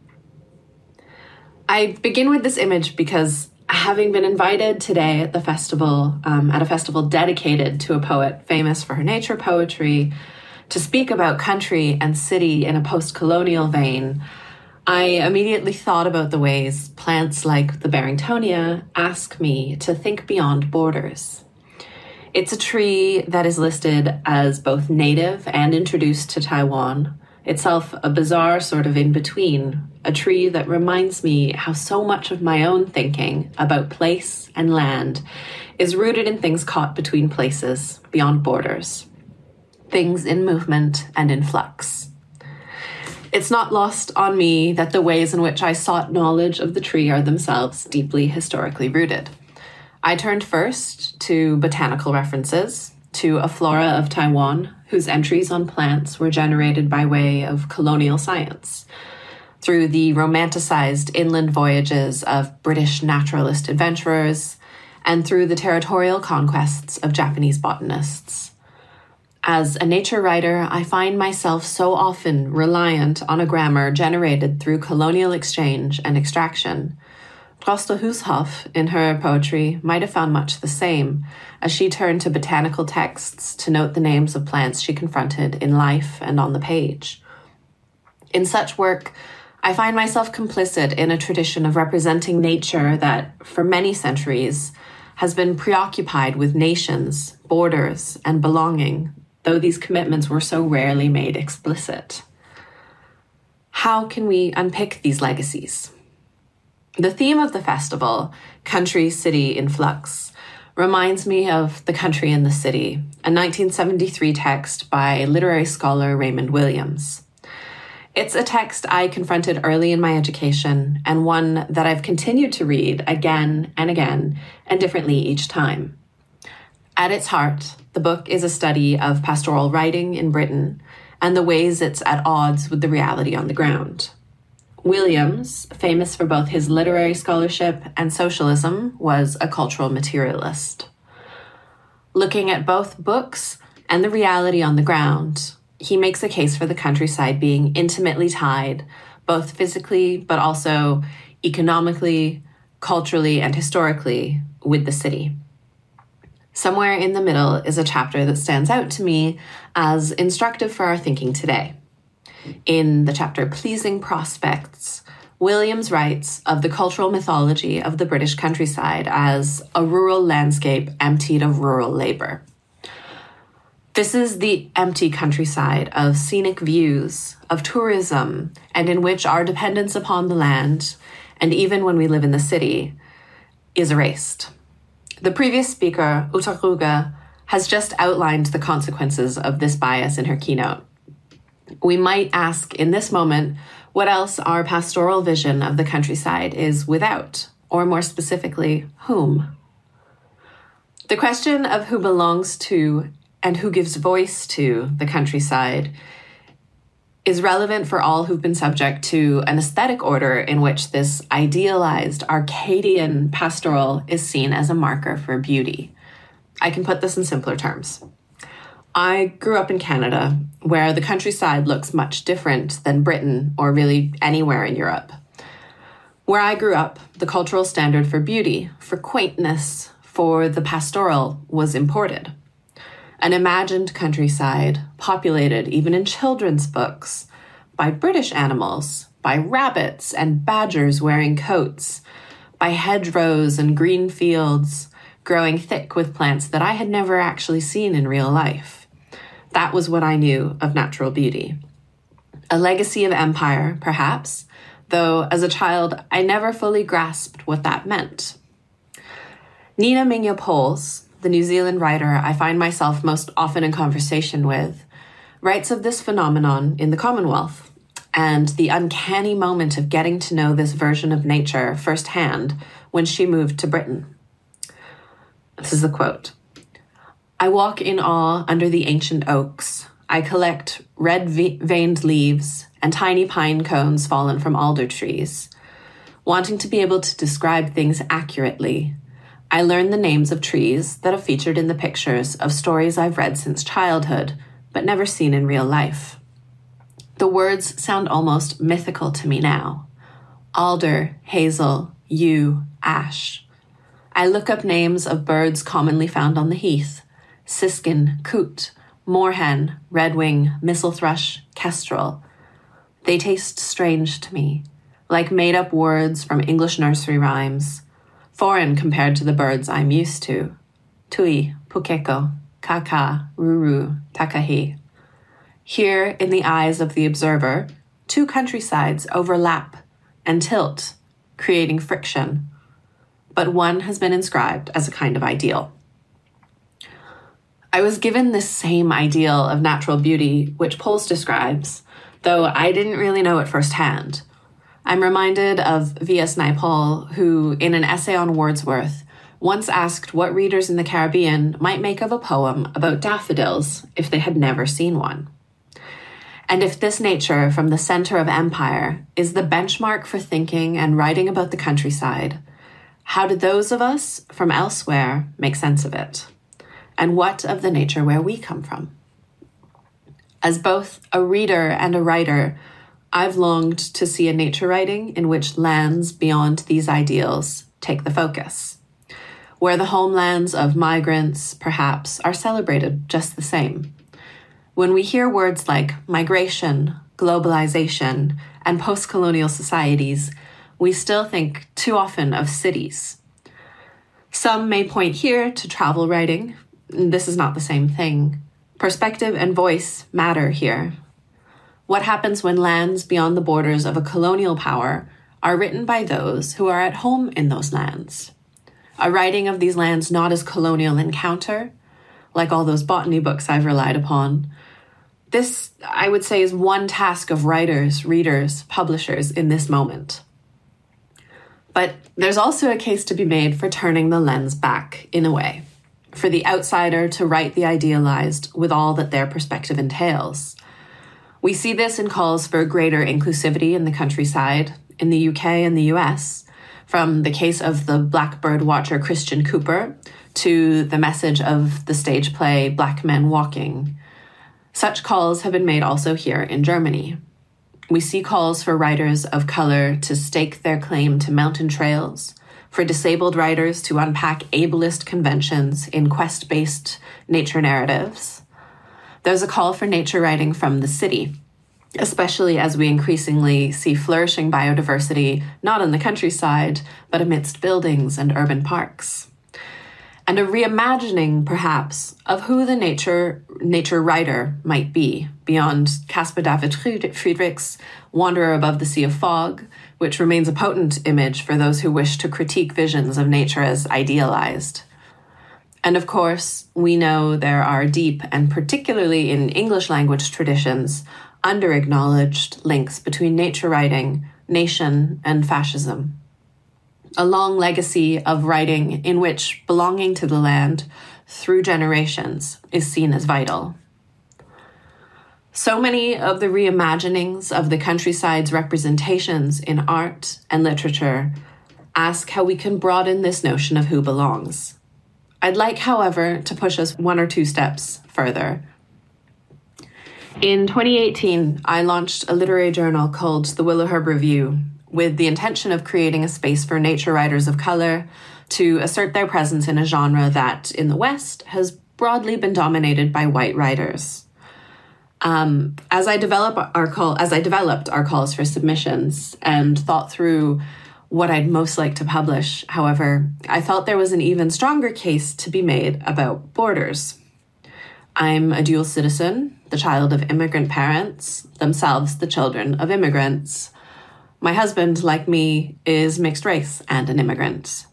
I begin with this image because having been invited today at the festival, um, at a festival dedicated to a poet famous for her nature poetry, to speak about country and city in a post colonial vein, I immediately thought about the ways plants like the Barringtonia ask me to think beyond borders. It's a tree that is listed as both native and introduced to Taiwan, itself a bizarre sort of in between, a tree that reminds me how so much of my own thinking about place and land is rooted in things caught between places, beyond borders, things in movement and in flux. It's not lost on me that the ways in which I sought knowledge of the tree are themselves deeply historically rooted. I turned first to botanical references, to a flora of Taiwan, whose entries on plants were generated by way of colonial science, through the romanticized inland voyages of British naturalist adventurers, and through the territorial conquests of Japanese botanists. As a nature writer, I find myself so often reliant on a grammar generated through colonial exchange and extraction Droste Hushoff, in her poetry, might have found much the same, as she turned to botanical texts to note the names of plants she confronted in life and on the page. In such work, I find myself complicit in a tradition of representing nature that, for many centuries, has been preoccupied with nations, borders, and belonging, though these commitments were so rarely made explicit. How can we unpick these legacies? The theme of the festival, Country City in Flux, reminds me of The Country in the City, a 1973 text by literary scholar Raymond Williams. It's a text I confronted early in my education and one that I've continued to read again and again and differently each time. At its heart, the book is a study of pastoral writing in Britain and the ways it's at odds with the reality on the ground. Williams, famous for both his literary scholarship and socialism, was a cultural materialist. Looking at both books and the reality on the ground, he makes a case for the countryside being intimately tied, both physically but also economically, culturally, and historically, with the city. Somewhere in the middle is a chapter that stands out to me as instructive for our thinking today. In the chapter Pleasing Prospects, Williams writes of the cultural mythology of the British countryside as a rural landscape emptied of rural labour. This is the empty countryside of scenic views, of tourism, and in which our dependence upon the land, and even when we live in the city, is erased. The previous speaker, Uta Ruge, has just outlined the consequences of this bias in her keynote we might ask in this moment what else our pastoral vision of the countryside is without, or more specifically, whom. The question of who belongs to and who gives voice to the countryside is relevant for all who've been subject to an aesthetic order in which this idealized Arcadian pastoral is seen as a marker for beauty. I can put this in simpler terms. I grew up in Canada, where the countryside looks much different than Britain or really anywhere in Europe. Where I grew up, the cultural standard for beauty, for quaintness, for the pastoral was imported. An imagined countryside, populated even in children's books, by British animals, by rabbits and badgers wearing coats, by hedgerows and green fields growing thick with plants that I had never actually seen in real life That was what I knew of natural beauty. A legacy of empire, perhaps, though as a child I never fully grasped what that meant. Nina Mingya Poles, the New Zealand writer I find myself most often in conversation with, writes of this phenomenon in the Commonwealth and the uncanny moment of getting to know this version of nature firsthand when she moved to Britain. This is the quote I walk in awe under the ancient oaks. I collect red veined leaves and tiny pine cones fallen from alder trees. Wanting to be able to describe things accurately, I learn the names of trees that have featured in the pictures of stories I've read since childhood, but never seen in real life. The words sound almost mythical to me now alder, hazel, yew, ash. I look up names of birds commonly found on the heath siskin, coot, moorhen, redwing, missel thrush, kestrel. They taste strange to me, like made up words from English nursery rhymes, foreign compared to the birds I'm used to tui, pukeko, kaka, ruru, takahi. Here, in the eyes of the observer, two countrysides overlap and tilt, creating friction but one has been inscribed as a kind of ideal. I was given this same ideal of natural beauty, which Poles describes, though I didn't really know it firsthand. I'm reminded of V.S. Naipaul, who, in an essay on Wordsworth, once asked what readers in the Caribbean might make of a poem about daffodils if they had never seen one. And if this nature from the center of empire is the benchmark for thinking and writing about the countryside, how do those of us from elsewhere make sense of it? And what of the nature where we come from? As both a reader and a writer, I've longed to see a nature writing in which lands beyond these ideals take the focus, where the homelands of migrants, perhaps, are celebrated just the same. When we hear words like migration, globalization, and post colonial societies, we still think too often of cities. Some may point here to travel writing. This is not the same thing. Perspective and voice matter here. What happens when lands beyond the borders of a colonial power are written by those who are at home in those lands? A writing of these lands not as colonial encounter, like all those botany books I've relied upon. This, I would say, is one task of writers, readers, publishers in this moment. But there's also a case to be made for turning the lens back, in a way, for the outsider to write the idealized with all that their perspective entails. We see this in calls for greater inclusivity in the countryside, in the UK and the US, from the case of the blackbird watcher Christian Cooper to the message of the stage play Black Men Walking. Such calls have been made also here in Germany. We see calls for writers of color to stake their claim to mountain trails, for disabled writers to unpack ableist conventions in quest based nature narratives. There's a call for nature writing from the city, especially as we increasingly see flourishing biodiversity not in the countryside, but amidst buildings and urban parks and a reimagining, perhaps, of who the nature nature writer might be beyond Caspar David Friedrich's Wanderer Above the Sea of Fog, which remains a potent image for those who wish to critique visions of nature as idealized. And of course, we know there are deep, and particularly in English language traditions, under acknowledged links between nature writing, nation, and fascism a long legacy of writing in which belonging to the land through generations is seen as vital. So many of the reimaginings of the countryside's representations in art and literature ask how we can broaden this notion of who belongs. I'd like, however, to push us one or two steps further. In 2018, I launched a literary journal called the Willowherb Review, with the intention of creating a space for nature writers of color to assert their presence in a genre that, in the West, has broadly been dominated by white writers. Um, as I develop our call, as I developed our calls for submissions and thought through what I'd most like to publish, however, I felt there was an even stronger case to be made about borders. I'm a dual citizen, the child of immigrant parents, themselves the children of immigrants. My husband, like me, is mixed race and an immigrant.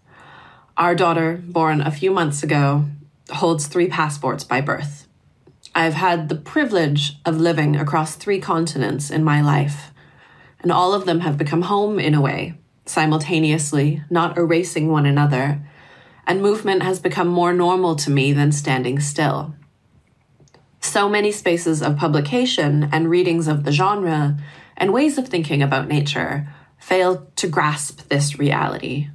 Our daughter, born a few months ago, holds three passports by birth. I've had the privilege of living across three continents in my life, and all of them have become home in a way, simultaneously, not erasing one another, and movement has become more normal to me than standing still. So many spaces of publication and readings of the genre and ways of thinking about nature fail to grasp this reality.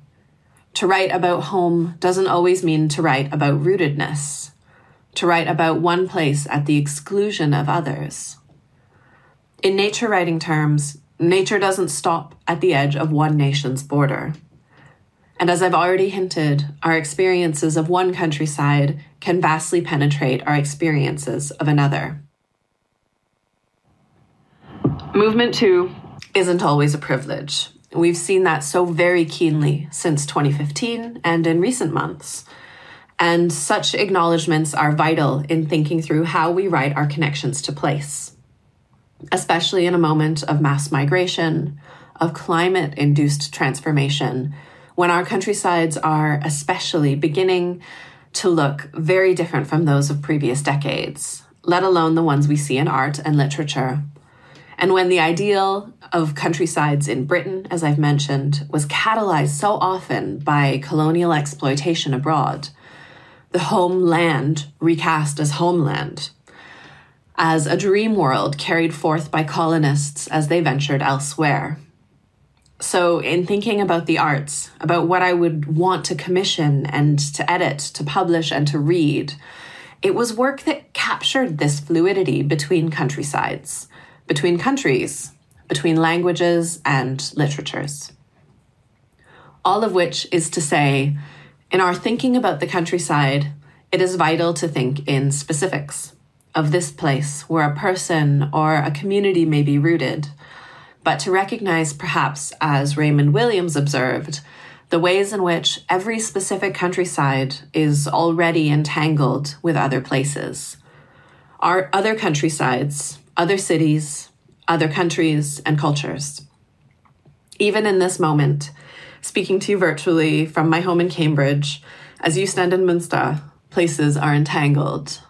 To write about home doesn't always mean to write about rootedness, to write about one place at the exclusion of others. In nature writing terms, nature doesn't stop at the edge of one nation's border. And as I've already hinted, our experiences of one countryside can vastly penetrate our experiences of another. Movement, too, isn't always a privilege. We've seen that so very keenly since 2015 and in recent months. And such acknowledgements are vital in thinking through how we write our connections to place, especially in a moment of mass migration, of climate induced transformation, when our countrysides are especially beginning to look very different from those of previous decades, let alone the ones we see in art and literature. And when the ideal of countrysides in Britain, as I've mentioned, was catalyzed so often by colonial exploitation abroad, the homeland recast as homeland, as a dream world carried forth by colonists as they ventured elsewhere. So, in thinking about the arts, about what I would want to commission and to edit, to publish, and to read, it was work that captured this fluidity between countrysides, between countries, between languages and literatures. All of which is to say, in our thinking about the countryside, it is vital to think in specifics of this place where a person or a community may be rooted but to recognize, perhaps, as Raymond Williams observed, the ways in which every specific countryside is already entangled with other places. Our other countrysides, other cities, other countries, and cultures. Even in this moment, speaking to you virtually from my home in Cambridge, as you stand in Munster, places are entangled.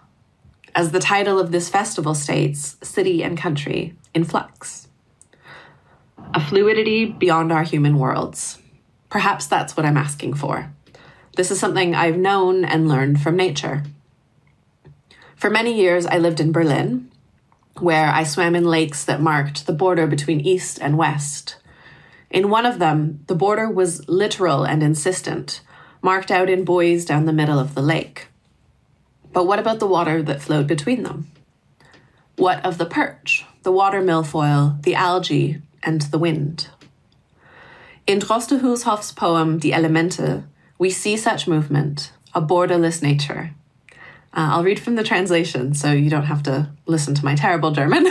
As the title of this festival states, city and country in flux a fluidity beyond our human worlds. Perhaps that's what I'm asking for. This is something I've known and learned from nature. For many years, I lived in Berlin, where I swam in lakes that marked the border between East and West. In one of them, the border was literal and insistent, marked out in buoys down the middle of the lake. But what about the water that flowed between them? What of the perch, the water milfoil, the algae, and the wind. In Droste Hulshof's poem Die Elemente, we see such movement, a borderless nature. Uh, I'll read from the translation so you don't have to listen to my terrible German.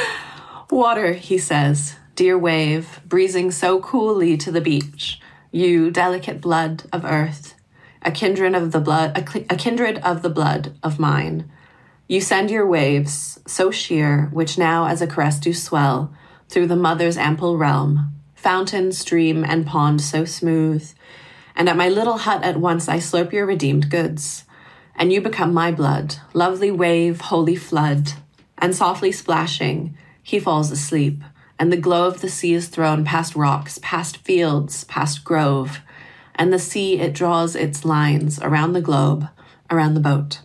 Water, he says, dear wave, breezing so coolly to the beach, you delicate blood of earth, a kindred of the blood, a, kindred of the blood of mine. You send your waves, so sheer, which now as a caress do swell, through the mother's ample realm, fountain, stream, and pond so smooth. And at my little hut at once I slurp your redeemed goods, and you become my blood, lovely wave, holy flood. And softly splashing, he falls asleep, and the glow of the sea is thrown past rocks, past fields, past grove, and the sea it draws its lines around the globe, around the boat.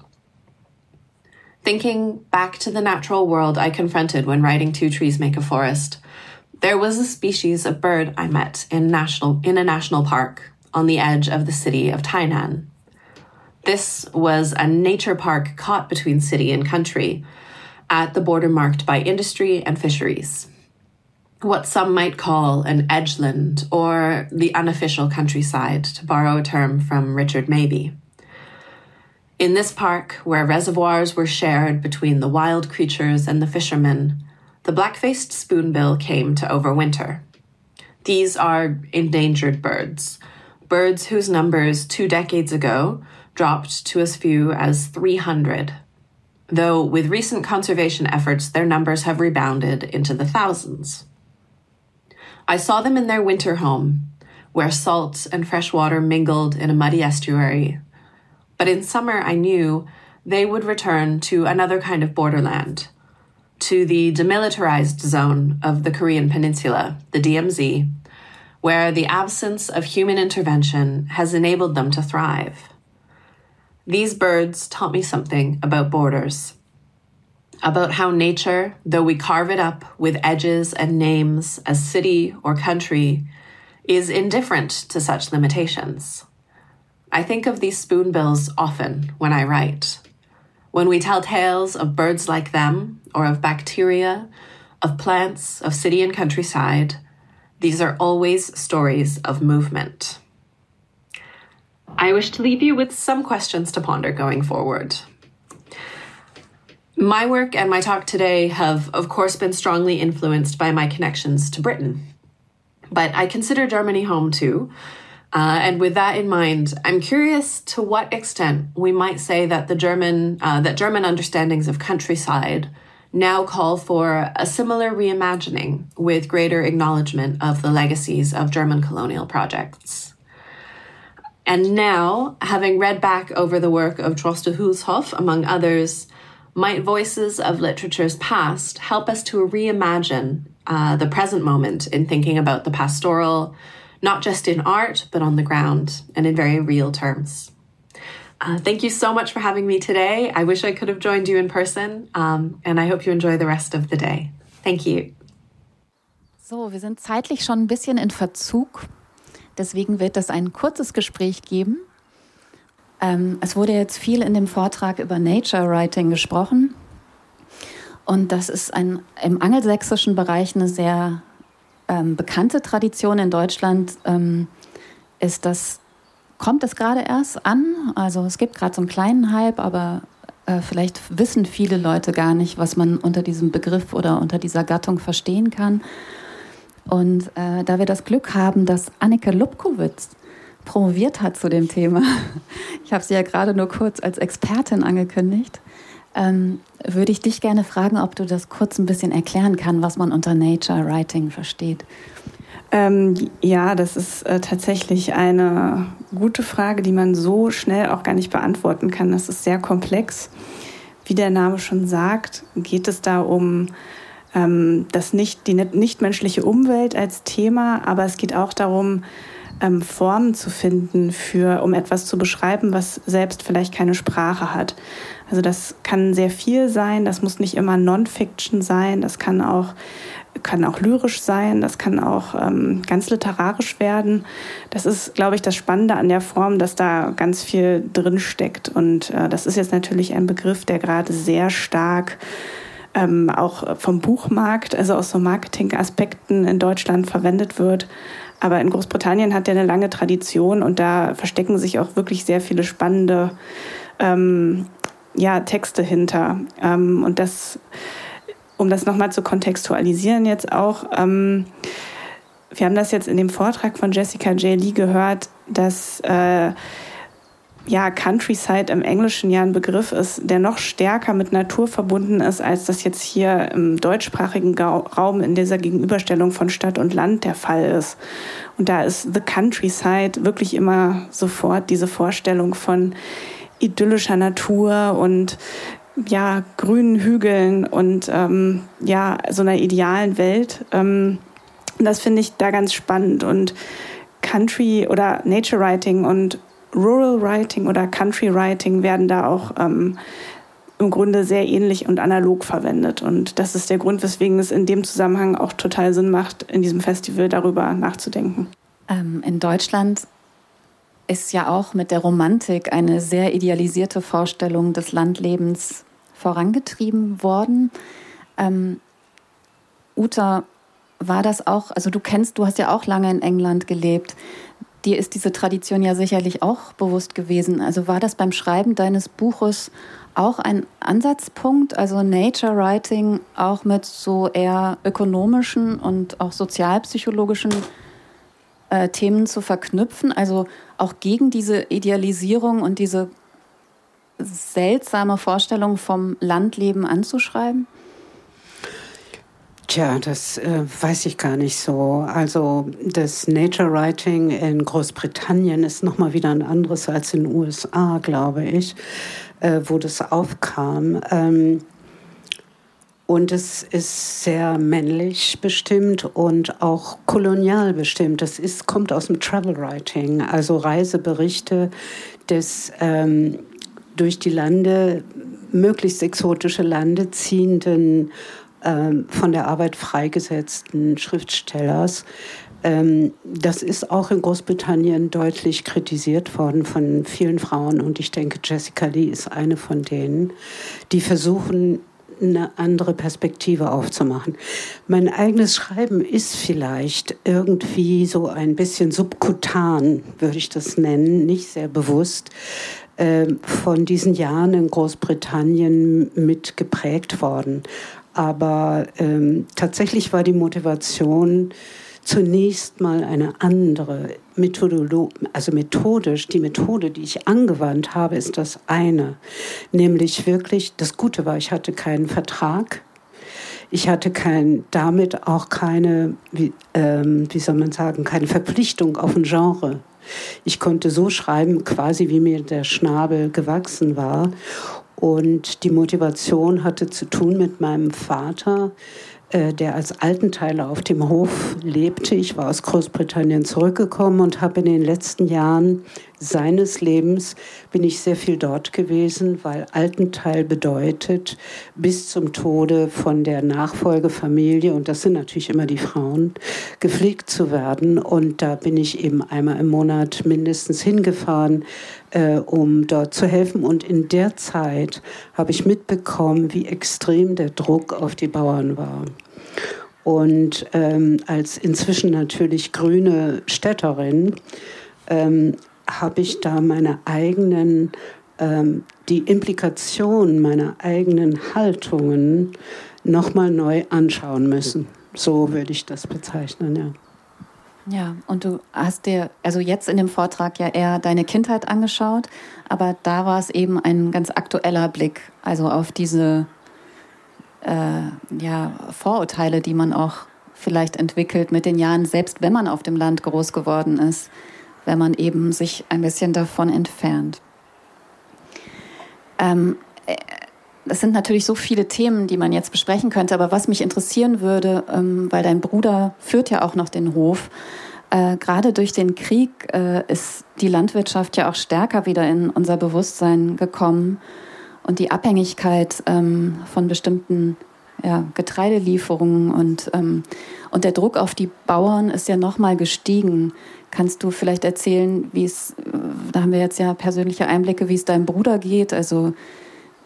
Thinking back to the natural world I confronted when writing Two Trees Make a Forest, there was a species of bird I met in, national, in a national park on the edge of the city of Tainan. This was a nature park caught between city and country, at the border marked by industry and fisheries. What some might call an edgeland or the unofficial countryside, to borrow a term from Richard Mabey. In this park, where reservoirs were shared between the wild creatures and the fishermen, the black faced spoonbill came to overwinter. These are endangered birds, birds whose numbers two decades ago dropped to as few as 300. though with recent conservation efforts, their numbers have rebounded into the thousands. I saw them in their winter home, where salt and fresh water mingled in a muddy estuary. But in summer, I knew they would return to another kind of borderland, to the demilitarized zone of the Korean Peninsula, the DMZ, where the absence of human intervention has enabled them to thrive. These birds taught me something about borders, about how nature, though we carve it up with edges and names as city or country, is indifferent to such limitations. I think of these spoonbills often when I write. When we tell tales of birds like them, or of bacteria, of plants, of city and countryside, these are always stories of movement. I wish to leave you with some questions to ponder going forward. My work and my talk today have, of course, been strongly influenced by my connections to Britain. But I consider Germany home too. Uh, and with that in mind, I'm curious to what extent we might say that the German uh, that German understandings of countryside now call for a similar reimagining with greater acknowledgement of the legacies of German colonial projects. And now, having read back over the work of Droste Hulshoff, among others, might voices of literature's past help us to reimagine uh, the present moment in thinking about the pastoral, not just in art, but on the ground and in very real terms. Uh, thank you so much for having me today. I wish I could have joined you in person, um, and I hope you enjoy the rest of the day. Thank you. So, wir sind zeitlich schon ein bisschen in Verzug. Deswegen wird es ein kurzes Gespräch geben. Ähm, es wurde jetzt viel in dem Vortrag über Nature Writing gesprochen. Und das ist ein, im angelsächsischen Bereich eine sehr ähm, bekannte Tradition in Deutschland. Ähm, ist das, kommt es gerade erst an? Also es gibt gerade so einen kleinen Hype, aber äh, vielleicht wissen viele Leute gar nicht, was man unter diesem Begriff oder unter dieser Gattung verstehen kann. Und äh, da wir das Glück haben, dass Anneke Lubkowitz promoviert hat zu dem Thema. Ich habe sie ja gerade nur kurz als Expertin angekündigt. Ähm, würde ich dich gerne fragen, ob du das kurz ein bisschen erklären kannst, was man unter Nature Writing versteht. Ähm, ja, das ist äh, tatsächlich eine gute Frage, die man so schnell auch gar nicht beantworten kann. Das ist sehr komplex. Wie der Name schon sagt, geht es da um ähm, das nicht, die nichtmenschliche Umwelt als Thema, aber es geht auch darum, ähm, Formen zu finden, für, um etwas zu beschreiben, was selbst vielleicht keine Sprache hat. Also das kann sehr viel sein, das muss nicht immer Non-Fiction sein, das kann auch, kann auch lyrisch sein, das kann auch ähm, ganz literarisch werden. Das ist, glaube ich, das Spannende an der Form, dass da ganz viel drin steckt. Und äh, das ist jetzt natürlich ein Begriff, der gerade sehr stark ähm, auch vom Buchmarkt, also aus so Marketingaspekten in Deutschland verwendet wird. Aber in Großbritannien hat er eine lange Tradition und da verstecken sich auch wirklich sehr viele spannende ähm, ja, Texte hinter. Ähm, und das, um das nochmal zu kontextualisieren jetzt auch, ähm, wir haben das jetzt in dem Vortrag von Jessica J. Lee gehört, dass äh, ja, Countryside im Englischen ja ein Begriff ist, der noch stärker mit Natur verbunden ist, als das jetzt hier im deutschsprachigen Raum in dieser Gegenüberstellung von Stadt und Land der Fall ist. Und da ist The Countryside wirklich immer sofort diese Vorstellung von idyllischer Natur und ja, grünen Hügeln und ähm, ja, so einer idealen Welt. Ähm, das finde ich da ganz spannend und Country oder Nature Writing und Rural Writing oder Country Writing werden da auch ähm, im Grunde sehr ähnlich und analog verwendet. Und das ist der Grund, weswegen es in dem Zusammenhang auch total Sinn macht, in diesem Festival darüber nachzudenken. Ähm, in Deutschland ist ja auch mit der Romantik eine sehr idealisierte Vorstellung des Landlebens vorangetrieben worden. Ähm, Uta, war das auch, also du kennst, du hast ja auch lange in England gelebt dir ist diese Tradition ja sicherlich auch bewusst gewesen. Also war das beim Schreiben deines Buches auch ein Ansatzpunkt, also Nature Writing auch mit so eher ökonomischen und auch sozialpsychologischen äh, Themen zu verknüpfen, also auch gegen diese Idealisierung und diese seltsame Vorstellung vom Landleben anzuschreiben? Tja, das äh, weiß ich gar nicht so. Also das Nature Writing in Großbritannien ist noch mal wieder ein anderes als in den USA, glaube ich, äh, wo das aufkam. Ähm, und es ist sehr männlich bestimmt und auch kolonial bestimmt. Das ist, kommt aus dem Travel Writing, also Reiseberichte des ähm, durch die Lande, möglichst exotische Lande ziehenden von der Arbeit freigesetzten Schriftstellers. Ähm, das ist auch in Großbritannien deutlich kritisiert worden von vielen Frauen und ich denke, Jessica Lee ist eine von denen, die versuchen, eine andere Perspektive aufzumachen. Mein eigenes Schreiben ist vielleicht irgendwie so ein bisschen subkutan, würde ich das nennen, nicht sehr bewusst äh, von diesen Jahren in Großbritannien mit geprägt worden. Aber ähm, tatsächlich war die Motivation zunächst mal eine andere. Methodolo also methodisch, die Methode, die ich angewandt habe, ist das eine. Nämlich wirklich, das Gute war, ich hatte keinen Vertrag. Ich hatte kein, damit auch keine, wie, ähm, wie soll man sagen, keine Verpflichtung auf ein Genre. Ich konnte so schreiben, quasi wie mir der Schnabel gewachsen war. Und die Motivation hatte zu tun mit meinem Vater, äh, der als Altenteiler auf dem Hof lebte. Ich war aus Großbritannien zurückgekommen und habe in den letzten Jahren seines Lebens bin ich sehr viel dort gewesen, weil Altenteil bedeutet bis zum Tode von der Nachfolgefamilie, und das sind natürlich immer die Frauen, gepflegt zu werden. Und da bin ich eben einmal im Monat mindestens hingefahren, äh, um dort zu helfen. Und in der Zeit habe ich mitbekommen, wie extrem der Druck auf die Bauern war. Und ähm, als inzwischen natürlich grüne Städterin ähm, habe ich da meine eigenen, ähm, die Implikationen meiner eigenen Haltungen nochmal neu anschauen müssen. So würde ich das bezeichnen, ja. Ja, und du hast dir also jetzt in dem Vortrag ja eher deine Kindheit angeschaut, aber da war es eben ein ganz aktueller Blick, also auf diese äh, ja, Vorurteile, die man auch vielleicht entwickelt mit den Jahren, selbst wenn man auf dem Land groß geworden ist wenn man eben sich ein bisschen davon entfernt. Ähm, äh, das sind natürlich so viele Themen, die man jetzt besprechen könnte, aber was mich interessieren würde, ähm, weil dein Bruder führt ja auch noch den Hof, äh, gerade durch den Krieg äh, ist die Landwirtschaft ja auch stärker wieder in unser Bewusstsein gekommen und die Abhängigkeit ähm, von bestimmten ja, Getreidelieferungen und, ähm, und der Druck auf die Bauern ist ja nochmal gestiegen. Kannst du vielleicht erzählen, wie es, da haben wir jetzt ja persönliche Einblicke, wie es deinem Bruder geht? Also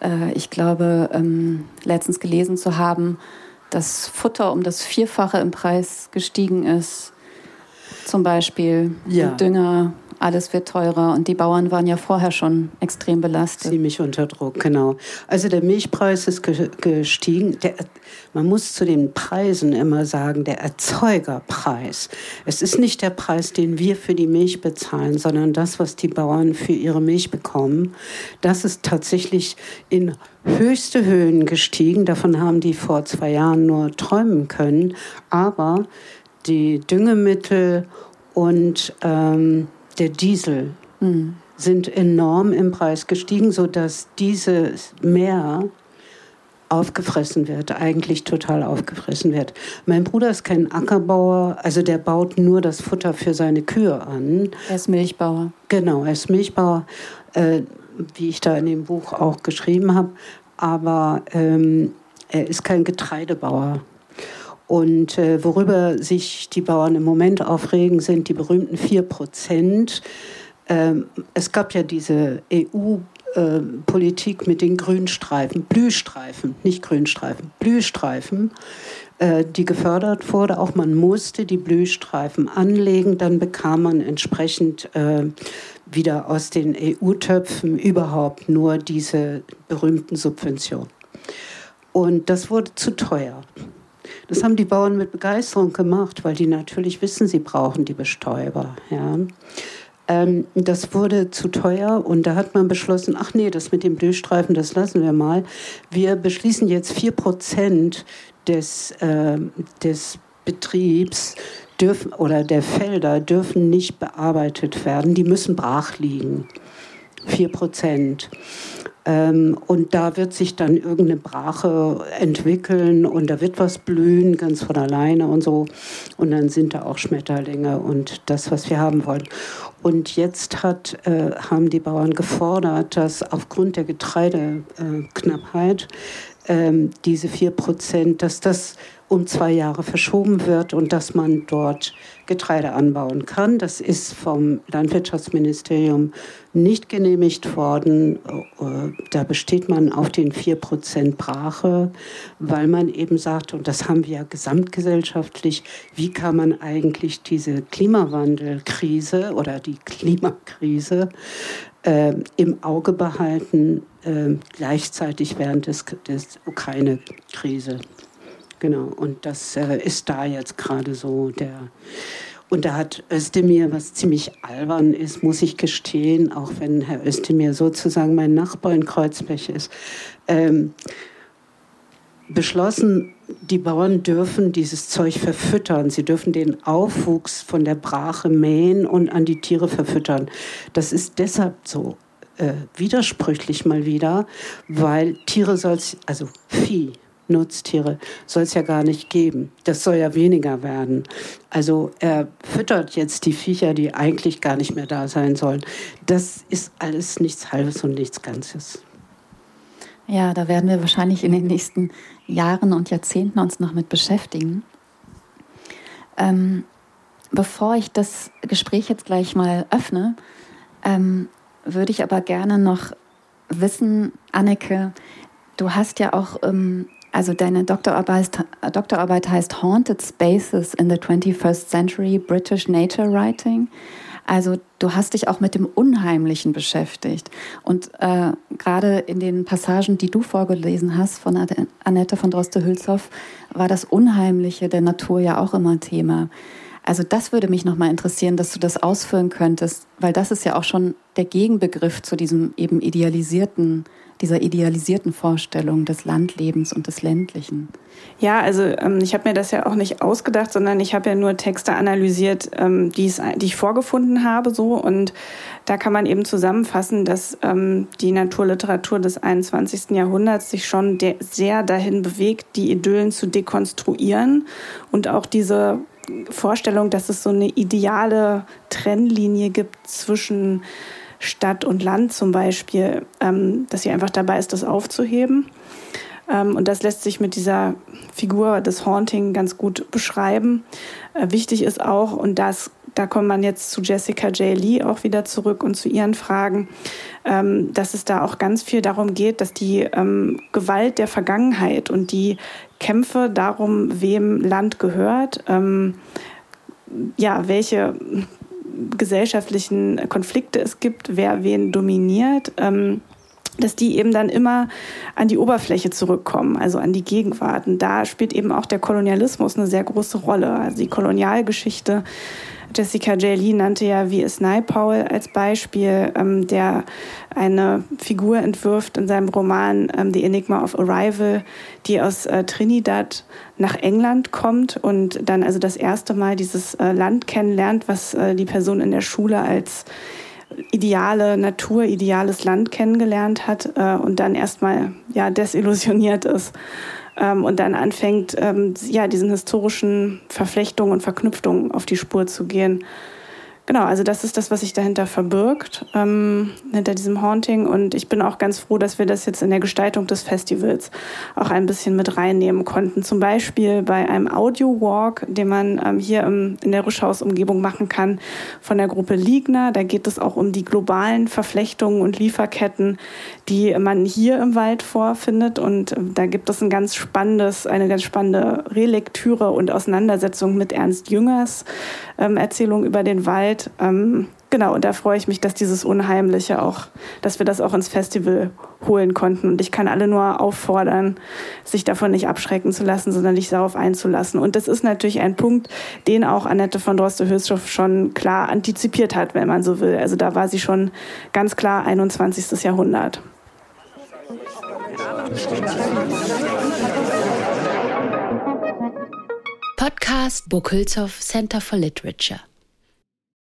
äh, ich glaube, ähm, letztens gelesen zu haben, dass Futter um das Vierfache im Preis gestiegen ist. Zum Beispiel ja. Dünger, alles wird teurer und die Bauern waren ja vorher schon extrem belastet. Ziemlich unter Druck, genau. Also der Milchpreis ist gestiegen. Der, man muss zu den Preisen immer sagen, der Erzeugerpreis. Es ist nicht der Preis, den wir für die Milch bezahlen, sondern das, was die Bauern für ihre Milch bekommen. Das ist tatsächlich in höchste Höhen gestiegen. Davon haben die vor zwei Jahren nur träumen können. Aber die Düngemittel und ähm, der Diesel mhm. sind enorm im Preis gestiegen, sodass dieses Meer aufgefressen wird, eigentlich total aufgefressen wird. Mein Bruder ist kein Ackerbauer, also der baut nur das Futter für seine Kühe an. Er ist Milchbauer. Genau, er ist Milchbauer, äh, wie ich da in dem Buch auch geschrieben habe. Aber ähm, er ist kein Getreidebauer. Und äh, worüber sich die Bauern im Moment aufregen, sind die berühmten 4 Prozent. Ähm, es gab ja diese EU-Politik äh, mit den Grünstreifen, Blühstreifen, nicht Grünstreifen, Blühstreifen, äh, die gefördert wurde. Auch man musste die Blühstreifen anlegen, dann bekam man entsprechend äh, wieder aus den EU-Töpfen überhaupt nur diese berühmten Subventionen. Und das wurde zu teuer. Das haben die Bauern mit Begeisterung gemacht, weil die natürlich wissen, sie brauchen die Bestäuber. Ja. Ähm, das wurde zu teuer und da hat man beschlossen, ach nee, das mit dem Blühstreifen, das lassen wir mal. Wir beschließen jetzt 4% des, äh, des Betriebs dürfen, oder der Felder dürfen nicht bearbeitet werden, die müssen brach liegen. 4 Prozent. Ähm, und da wird sich dann irgendeine Brache entwickeln und da wird was blühen, ganz von alleine und so. Und dann sind da auch Schmetterlinge und das, was wir haben wollen. Und jetzt hat, äh, haben die Bauern gefordert, dass aufgrund der Getreideknappheit äh, diese vier Prozent, dass das um zwei Jahre verschoben wird und dass man dort Getreide anbauen kann. Das ist vom Landwirtschaftsministerium nicht genehmigt worden. Da besteht man auf den 4% Brache, weil man eben sagt, und das haben wir ja gesamtgesellschaftlich, wie kann man eigentlich diese Klimawandelkrise oder die Klimakrise äh, im Auge behalten, äh, gleichzeitig während des, des Ukraine-Krise. Genau, und das äh, ist da jetzt gerade so der. Und da hat Özdemir, was ziemlich albern ist, muss ich gestehen, auch wenn Herr Özdemir sozusagen mein Nachbar in Kreuzberg ist, ähm, beschlossen, die Bauern dürfen dieses Zeug verfüttern. Sie dürfen den Aufwuchs von der Brache mähen und an die Tiere verfüttern. Das ist deshalb so äh, widersprüchlich mal wieder, weil Tiere soll also Vieh Nutztiere soll es ja gar nicht geben. Das soll ja weniger werden. Also er füttert jetzt die Viecher, die eigentlich gar nicht mehr da sein sollen. Das ist alles nichts Halbes und nichts Ganzes. Ja, da werden wir wahrscheinlich in den nächsten Jahren und Jahrzehnten uns noch mit beschäftigen. Ähm, bevor ich das Gespräch jetzt gleich mal öffne, ähm, würde ich aber gerne noch wissen, Anneke, du hast ja auch ähm, also deine Doktorarbeit, Doktorarbeit heißt Haunted Spaces in the 21st Century British Nature Writing. Also du hast dich auch mit dem Unheimlichen beschäftigt. Und äh, gerade in den Passagen, die du vorgelesen hast von Annette von Droste-Hülshoff, war das Unheimliche der Natur ja auch immer Thema. Also das würde mich nochmal interessieren, dass du das ausführen könntest, weil das ist ja auch schon der Gegenbegriff zu diesem eben idealisierten dieser idealisierten Vorstellung des Landlebens und des Ländlichen? Ja, also ähm, ich habe mir das ja auch nicht ausgedacht, sondern ich habe ja nur Texte analysiert, ähm, die, ich vorgefunden habe, so und da kann man eben zusammenfassen, dass ähm, die Naturliteratur des 21. Jahrhunderts sich schon sehr dahin bewegt, die Idyllen zu dekonstruieren und auch diese Vorstellung, dass es so eine ideale Trennlinie gibt zwischen Stadt und Land zum Beispiel, ähm, dass sie einfach dabei ist, das aufzuheben. Ähm, und das lässt sich mit dieser Figur des Haunting ganz gut beschreiben. Äh, wichtig ist auch, und das, da kommt man jetzt zu Jessica J. Lee auch wieder zurück und zu ihren Fragen, ähm, dass es da auch ganz viel darum geht, dass die ähm, Gewalt der Vergangenheit und die Kämpfe darum, wem Land gehört, ähm, ja, welche gesellschaftlichen Konflikte es gibt, wer wen dominiert, ähm, dass die eben dann immer an die Oberfläche zurückkommen, also an die Gegenwart. Und da spielt eben auch der Kolonialismus eine sehr große Rolle. Also die Kolonialgeschichte Jessica J. Lee nannte ja V.S. Naipaul als Beispiel, ähm, der eine Figur entwirft in seinem Roman ähm, The Enigma of Arrival, die aus äh, Trinidad nach England kommt und dann also das erste Mal dieses äh, Land kennenlernt, was äh, die Person in der Schule als ideale Natur, ideales Land kennengelernt hat äh, und dann erstmal ja desillusioniert ist ähm, und dann anfängt, ähm, ja, diesen historischen Verflechtungen und Verknüpfungen auf die Spur zu gehen. Genau, also das ist das, was sich dahinter verbirgt, ähm, hinter diesem Haunting. Und ich bin auch ganz froh, dass wir das jetzt in der Gestaltung des Festivals auch ein bisschen mit reinnehmen konnten. Zum Beispiel bei einem Audio-Walk, den man ähm, hier im, in der Rischhaus-Umgebung machen kann, von der Gruppe Ligner. Da geht es auch um die globalen Verflechtungen und Lieferketten, die man hier im Wald vorfindet. Und ähm, da gibt es ein ganz spannendes, eine ganz spannende Relektüre und Auseinandersetzung mit Ernst Jüngers ähm, Erzählung über den Wald Zeit. Ähm, genau, und da freue ich mich, dass dieses Unheimliche auch, dass wir das auch ins Festival holen konnten. Und ich kann alle nur auffordern, sich davon nicht abschrecken zu lassen, sondern sich darauf einzulassen. Und das ist natürlich ein Punkt, den auch Annette von Droste-Hülshoff schon klar antizipiert hat, wenn man so will. Also da war sie schon ganz klar 21. Jahrhundert. Podcast Burkhülshoff Center for Literature.